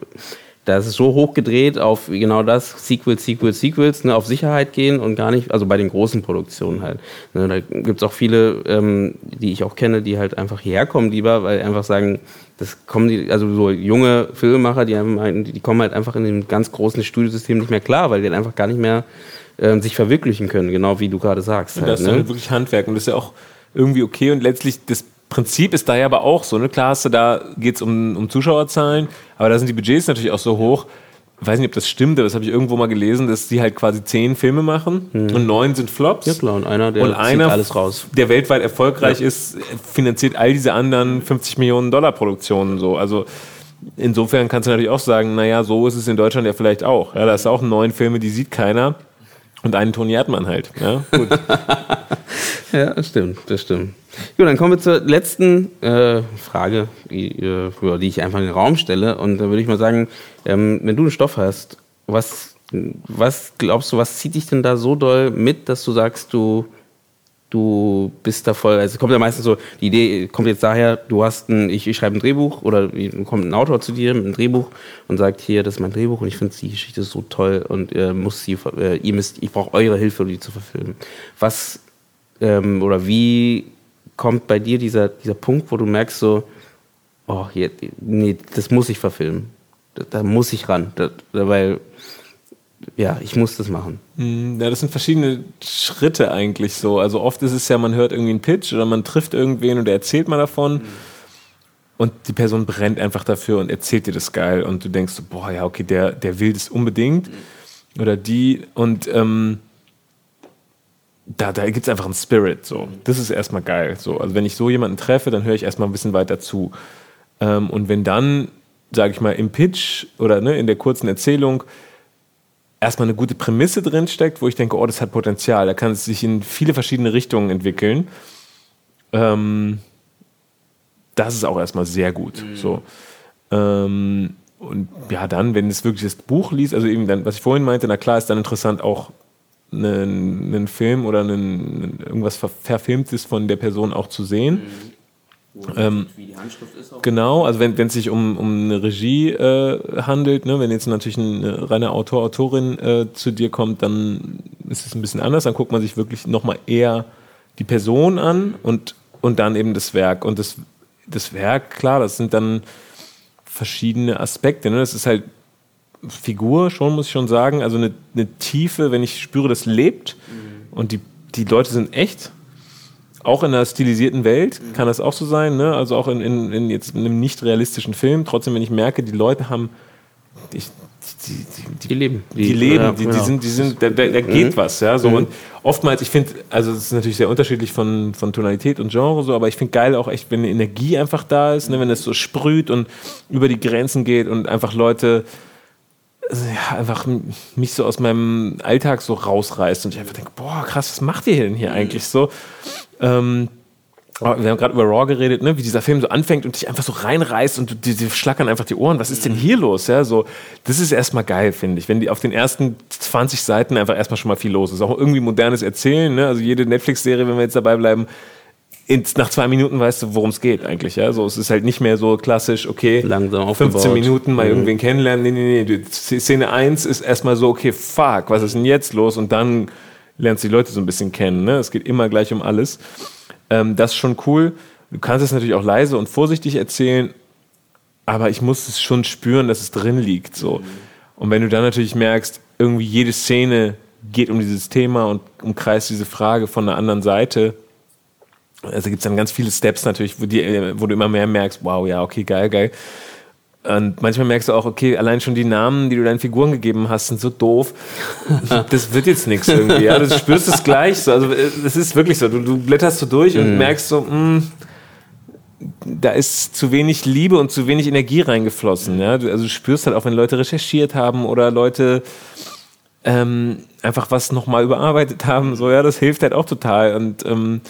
da ist es so hoch gedreht auf genau das, Sequels, Sequels, Sequels, ne, auf Sicherheit gehen und gar nicht, also bei den großen Produktionen halt. Ne, da gibt es auch viele, ähm, die ich auch kenne, die halt einfach hierher kommen lieber, weil einfach sagen, das kommen die, also so junge Filmemacher, die, die kommen halt einfach in dem ganz großen Studiosystem nicht mehr klar, weil die halt einfach gar nicht mehr ähm, sich verwirklichen können, genau wie du gerade sagst. Halt, das ist ne? halt wirklich Handwerk und das ist ja auch irgendwie okay und letztlich das Prinzip ist da ja aber auch so, ne? Klar hast du da, geht es um, um Zuschauerzahlen, aber da sind die Budgets natürlich auch so hoch. Ich weiß nicht, ob das stimmt, aber das habe ich irgendwo mal gelesen, dass die halt quasi zehn Filme machen hm. und neun sind Flops. Ja klar, und einer, der und einer, alles raus. Der weltweit erfolgreich ja. ist, finanziert all diese anderen 50 Millionen Dollar Produktionen so. Also insofern kannst du natürlich auch sagen, naja, so ist es in Deutschland ja vielleicht auch. Ja, da ist auch neun Filme, die sieht keiner. Und einen Toni Erdmann halt. Ja, gut. ja, das stimmt, das stimmt. Gut, dann kommen wir zur letzten äh, Frage, die, äh, die, ich einfach in den Raum stelle. Und da würde ich mal sagen, ähm, wenn du einen Stoff hast, was, was glaubst du, was zieht dich denn da so doll mit, dass du sagst, du, du bist da voll, also kommt ja meistens so, die Idee kommt jetzt daher, du hast ein, ich, ich schreibe ein Drehbuch oder kommt ein Autor zu dir mit einem Drehbuch und sagt, hier, das ist mein Drehbuch und ich finde die Geschichte so toll und äh, muss sie, äh, ihr müsst, ich brauche eure Hilfe, um die zu verfilmen. Was ähm, oder wie kommt bei dir dieser, dieser Punkt, wo du merkst so, oh, hier, nee, das muss ich verfilmen. Da, da muss ich ran, da, weil ja, ich muss das machen. Hm, ja, das sind verschiedene Schritte eigentlich so. Also oft ist es ja, man hört irgendwie einen Pitch oder man trifft irgendwen und der erzählt mal davon. Mhm. Und die Person brennt einfach dafür und erzählt dir das geil. Und du denkst so, boah, ja, okay, der, der will das unbedingt. Mhm. Oder die. Und ähm, da, da gibt es einfach einen Spirit. So. Das ist erstmal geil. So. Also wenn ich so jemanden treffe, dann höre ich erstmal ein bisschen weiter zu. Ähm, und wenn dann, sage ich mal, im Pitch oder ne, in der kurzen Erzählung erstmal eine gute Prämisse drin steckt, wo ich denke, oh, das hat Potenzial, da kann es sich in viele verschiedene Richtungen entwickeln. Ähm, das ist auch erstmal sehr gut. Mhm. So. Ähm, und ja, dann, wenn es wirklich das Buch liest, also eben dann, was ich vorhin meinte, na klar ist dann interessant auch einen, einen Film oder einen, irgendwas Verfilmtes von der Person auch zu sehen. Mhm. Ähm, wie die Handschrift ist. Auch. Genau, also wenn es sich um, um eine Regie äh, handelt, ne, wenn jetzt natürlich eine reine Autor, Autorin äh, zu dir kommt, dann ist es ein bisschen anders. Dann guckt man sich wirklich nochmal eher die Person an und, und dann eben das Werk. Und das, das Werk, klar, das sind dann verschiedene Aspekte. Ne? Das ist halt Figur schon, muss ich schon sagen. Also eine, eine Tiefe, wenn ich spüre, das lebt mhm. und die, die Leute sind echt auch in einer stilisierten Welt kann das auch so sein, ne? also auch in, in, in jetzt einem nicht realistischen Film. Trotzdem, wenn ich merke, die Leute haben, ich, die, die, die, leben, die, die leben, ja, die, die, genau. sind, die sind, da, da, da geht mhm. was, ja. So mhm. und oftmals, ich finde, also es ist natürlich sehr unterschiedlich von, von Tonalität und Genre, so, aber ich finde geil auch echt, wenn eine Energie einfach da ist, ne, wenn es so sprüht und über die Grenzen geht und einfach Leute also, ja, einfach mich so aus meinem Alltag so rausreißt und ich einfach denke, boah, krass, was macht ihr denn hier mhm. eigentlich so? Ähm, wir haben gerade über Raw geredet, ne? wie dieser Film so anfängt und dich einfach so reinreißt und die, die schlackern einfach die Ohren. Was ist denn hier los? Ja, so, das ist erstmal geil, finde ich. Wenn die auf den ersten 20 Seiten einfach erstmal schon mal viel los ist. Auch irgendwie modernes Erzählen. Ne? Also jede Netflix-Serie, wenn wir jetzt dabei bleiben, ins, nach zwei Minuten weißt du, worum es geht eigentlich. Ja? So, es ist halt nicht mehr so klassisch, okay, Langsam 15 Minuten mal mhm. irgendwen kennenlernen. Nee, nee, nee. Szene 1 ist erstmal so, okay, fuck, was ist denn jetzt los? Und dann lernst du die Leute so ein bisschen kennen. Ne? Es geht immer gleich um alles. Ähm, das ist schon cool. Du kannst es natürlich auch leise und vorsichtig erzählen, aber ich muss es schon spüren, dass es drin liegt. So. Und wenn du dann natürlich merkst, irgendwie jede Szene geht um dieses Thema und umkreist diese Frage von einer anderen Seite, also gibt es dann ganz viele Steps natürlich, wo, die, wo du immer mehr merkst, wow, ja, okay, geil, geil. Und manchmal merkst du auch, okay, allein schon die Namen, die du deinen Figuren gegeben hast, sind so doof. Das wird jetzt nichts irgendwie. Ja, du spürst es gleich so. Also es ist wirklich so. Du, du blätterst so durch und mhm. merkst so, mh, hm, da ist zu wenig Liebe und zu wenig Energie reingeflossen. Ja? Du, also du spürst halt auch, wenn Leute recherchiert haben oder Leute ähm, einfach was nochmal überarbeitet haben. So, ja, das hilft halt auch total. Und ähm,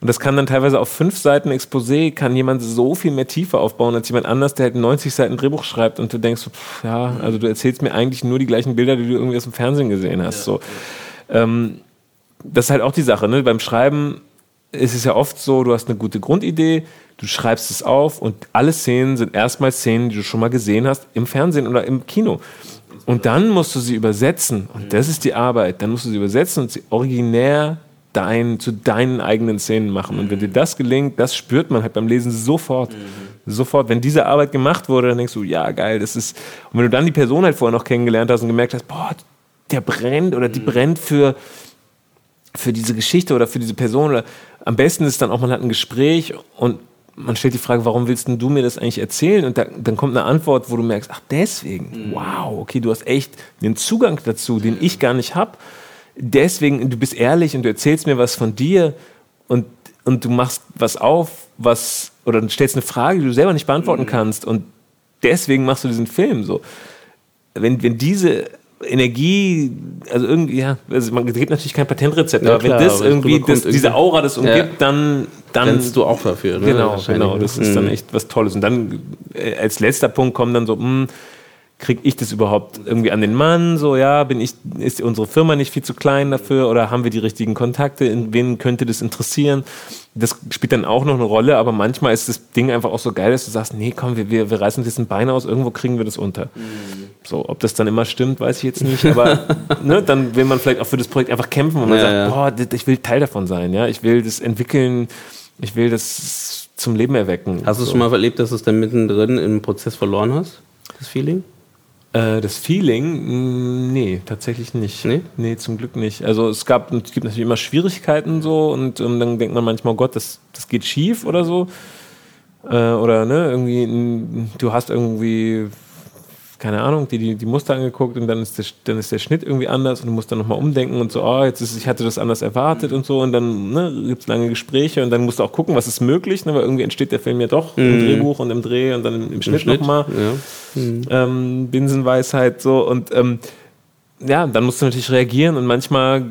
und das kann dann teilweise auf fünf Seiten Exposé, kann jemand so viel mehr Tiefe aufbauen als jemand anders, der halt 90 Seiten Drehbuch schreibt und du denkst, pff, ja, also du erzählst mir eigentlich nur die gleichen Bilder, die du irgendwie aus dem Fernsehen gesehen hast. So. Ähm, das ist halt auch die Sache, ne? Beim Schreiben es ist ja oft so, du hast eine gute Grundidee, du schreibst es auf und alle Szenen sind erstmal Szenen, die du schon mal gesehen hast im Fernsehen oder im Kino. Und dann musst du sie übersetzen und das ist die Arbeit. Dann musst du sie übersetzen und sie originär dein, zu deinen eigenen Szenen machen. Und wenn dir das gelingt, das spürt man halt beim Lesen sofort. Mhm. Sofort, wenn diese Arbeit gemacht wurde, dann denkst du, ja, geil, das ist. Und wenn du dann die Person halt vorher noch kennengelernt hast und gemerkt hast, boah, der brennt oder die mhm. brennt für, für diese Geschichte oder für diese Person. Oder am besten ist dann auch, man hat ein Gespräch und man stellt die Frage, warum willst du mir das eigentlich erzählen? Und da, dann kommt eine Antwort, wo du merkst, ach deswegen, mhm. wow, okay, du hast echt einen Zugang dazu, den ich gar nicht habe. Deswegen, du bist ehrlich und du erzählst mir was von dir und, und du machst was auf, was, oder du stellst eine Frage, die du selber nicht beantworten mhm. kannst und deswegen machst du diesen Film so. Wenn, wenn diese Energie, also irgendwie, ja, also man gibt natürlich kein Patentrezept, ja, aber klar, wenn das irgendwie, das, diese Aura das umgibt, ja, dann, dann. Rennst du auch dafür, ne? Genau, genau, das ist dann mhm. echt was Tolles. Und dann äh, als letzter Punkt kommen dann so, mh, hm, kriege ich das überhaupt irgendwie an den Mann? So, ja, bin ich, ist unsere Firma nicht viel zu klein dafür oder haben wir die richtigen Kontakte? In wen könnte das interessieren? Das spielt dann auch noch eine Rolle, aber manchmal ist das Ding einfach auch so geil, dass du sagst, nee, komm, wir, wir, wir reißen uns jetzt ein Bein aus, irgendwo kriegen wir das unter. Mhm. So, ob das dann immer stimmt, weiß ich jetzt nicht, aber ne, dann will man vielleicht auch für das Projekt einfach kämpfen und man ja, sagt, ja. boah, ich will Teil davon sein, ja, ich will das entwickeln, ich will das zum Leben erwecken. Hast du so. schon mal erlebt, dass du es dann mittendrin im Prozess verloren hast, das Feeling? Äh, das Feeling, mm, nee, tatsächlich nicht. Nee? Nee, zum Glück nicht. Also es gab, es gibt natürlich immer Schwierigkeiten so und, und dann denkt man manchmal, oh Gott, das, das geht schief oder so. Äh, oder ne, irgendwie, du hast irgendwie keine Ahnung, die, die, die Muster angeguckt und dann ist, der, dann ist der Schnitt irgendwie anders und du musst dann nochmal umdenken und so, oh, jetzt ist, ich hatte das anders erwartet und so und dann ne, gibt es lange Gespräche und dann musst du auch gucken, was ist möglich, ne, weil irgendwie entsteht der Film ja doch mhm. im Drehbuch und im Dreh und dann im, im Schnitt, Schnitt nochmal. Ja. Mhm. Ähm, Binsenweisheit so und ähm, ja, dann musst du natürlich reagieren und manchmal,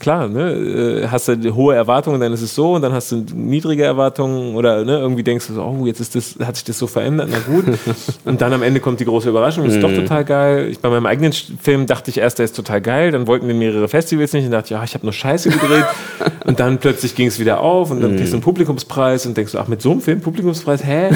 klar, ne, äh, hast du hohe Erwartungen, dann ist es so und dann hast du niedrige Erwartungen oder ne, irgendwie denkst du so, oh, jetzt ist das, hat sich das so verändert, na gut. und dann am Ende kommt die große Überraschung, das ist doch mhm. total geil. Ich, bei meinem eigenen Film dachte ich erst, der ist total geil, dann wollten wir mehrere Festivals nicht und dachte, ja, ich habe nur Scheiße gedreht und dann plötzlich ging es wieder auf und dann kriegst du einen Publikumspreis und denkst du, ach, mit so einem Film Publikumspreis, hä?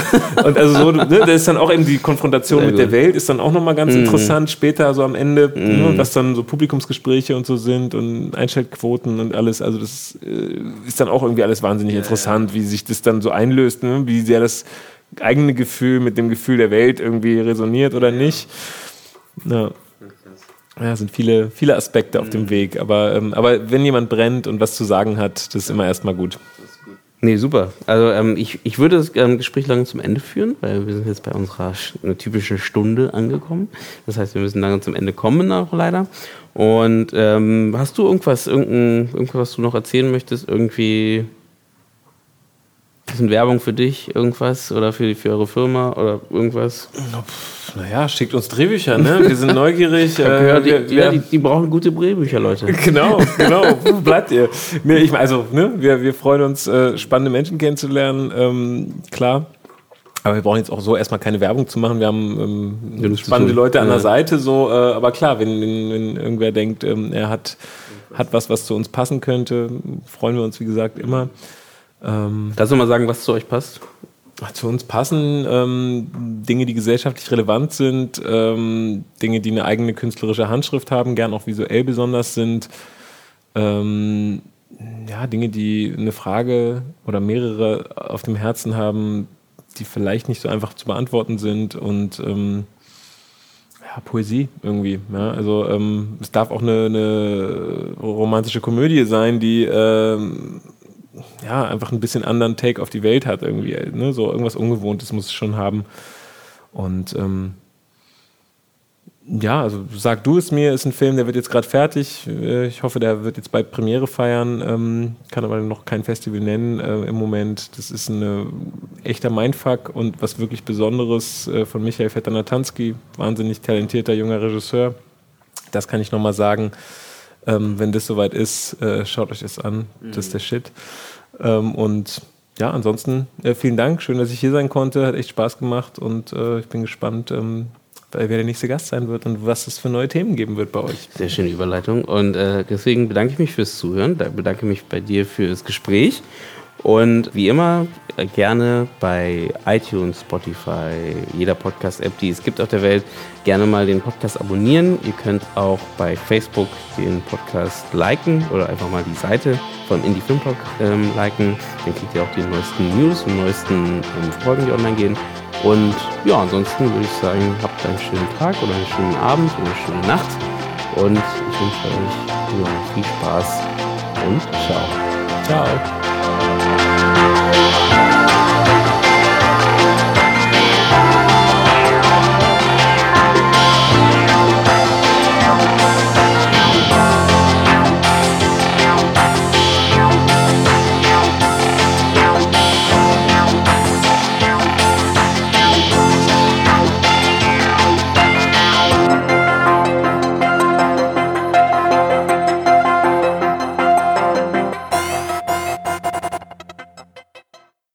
Und also so, ne, das ist dann auch eben die Konfrontation Sehr mit gut. der Welt, ist dann auch nochmal ganz mhm. interessant später, so am Ende, ne, mhm. was dann so Publikumsgespräche und so sind und Einschaltquoten und alles. Also das äh, ist dann auch irgendwie alles wahnsinnig ja, interessant, ja. wie sich das dann so einlöst, ne? wie sehr das eigene Gefühl mit dem Gefühl der Welt irgendwie resoniert oder nicht. Ja. Ja, sind viele, viele Aspekte auf dem mhm. Weg. Aber, ähm, aber wenn jemand brennt und was zu sagen hat, das ist immer erstmal gut. Nee, super. Also ähm, ich, ich würde das ähm, Gespräch lange zum Ende führen, weil wir sind jetzt bei unserer typischen Stunde angekommen. Das heißt, wir müssen lange zum Ende kommen, auch leider. Und ähm, hast du irgendwas, irgendein, irgendwas, was du noch erzählen möchtest? Irgendwie bisschen Werbung für dich, irgendwas oder für, für eure Firma oder irgendwas? Naja, schickt uns Drehbücher, ne? Wir sind neugierig. äh, gehört, die, wir, ja, die, die, brauchen gute Drehbücher, Leute. Genau, genau. Wo bleibt ihr? Nee, ich, also, ne? wir, wir freuen uns, äh, spannende Menschen kennenzulernen, ähm, klar. Aber wir brauchen jetzt auch so erstmal keine Werbung zu machen. Wir haben ähm, spannende Leute an der Seite, so, äh, aber klar, wenn, wenn, wenn irgendwer denkt, ähm, er hat, hat was, was zu uns passen könnte, freuen wir uns, wie gesagt, immer. Ähm, Kannst du mal sagen, was zu euch passt? Zu uns passen ähm, Dinge, die gesellschaftlich relevant sind, ähm, Dinge, die eine eigene künstlerische Handschrift haben, gern auch visuell besonders sind. Ähm, ja, Dinge, die eine Frage oder mehrere auf dem Herzen haben, die vielleicht nicht so einfach zu beantworten sind und ähm, ja, Poesie irgendwie. Ja? Also ähm, es darf auch eine, eine, romantische Komödie sein, die ähm, ja, einfach ein bisschen anderen Take auf die Welt hat irgendwie. Ne? So irgendwas Ungewohntes muss es schon haben. Und ähm, ja, also sag du es mir, ist ein Film, der wird jetzt gerade fertig. Äh, ich hoffe, der wird jetzt bald Premiere feiern. Ähm, kann aber noch kein Festival nennen äh, im Moment. Das ist ein äh, echter Mindfuck und was wirklich Besonderes äh, von Michael Vetter-Natanski, wahnsinnig talentierter junger Regisseur. Das kann ich nochmal sagen. Ähm, wenn das soweit ist, äh, schaut euch das an. Das ist der Shit. Ähm, und ja, ansonsten äh, vielen Dank. Schön, dass ich hier sein konnte. Hat echt Spaß gemacht und äh, ich bin gespannt, ähm, wer der nächste Gast sein wird und was es für neue Themen geben wird bei euch. Sehr schöne Überleitung. Und äh, deswegen bedanke ich mich fürs Zuhören. Da bedanke mich bei dir für das Gespräch. Und wie immer äh, gerne bei iTunes, Spotify, jeder Podcast-App, die es gibt auf der Welt, gerne mal den Podcast abonnieren. Ihr könnt auch bei Facebook den Podcast liken oder einfach mal die Seite von Indie Film Talk ähm, liken. Dann kriegt ihr auch die neuesten News und neuesten ähm, Folgen, die online gehen. Und ja, ansonsten würde ich sagen, habt einen schönen Tag oder einen schönen Abend oder eine schöne Nacht. Und ich wünsche euch viel Spaß und ciao. Ciao.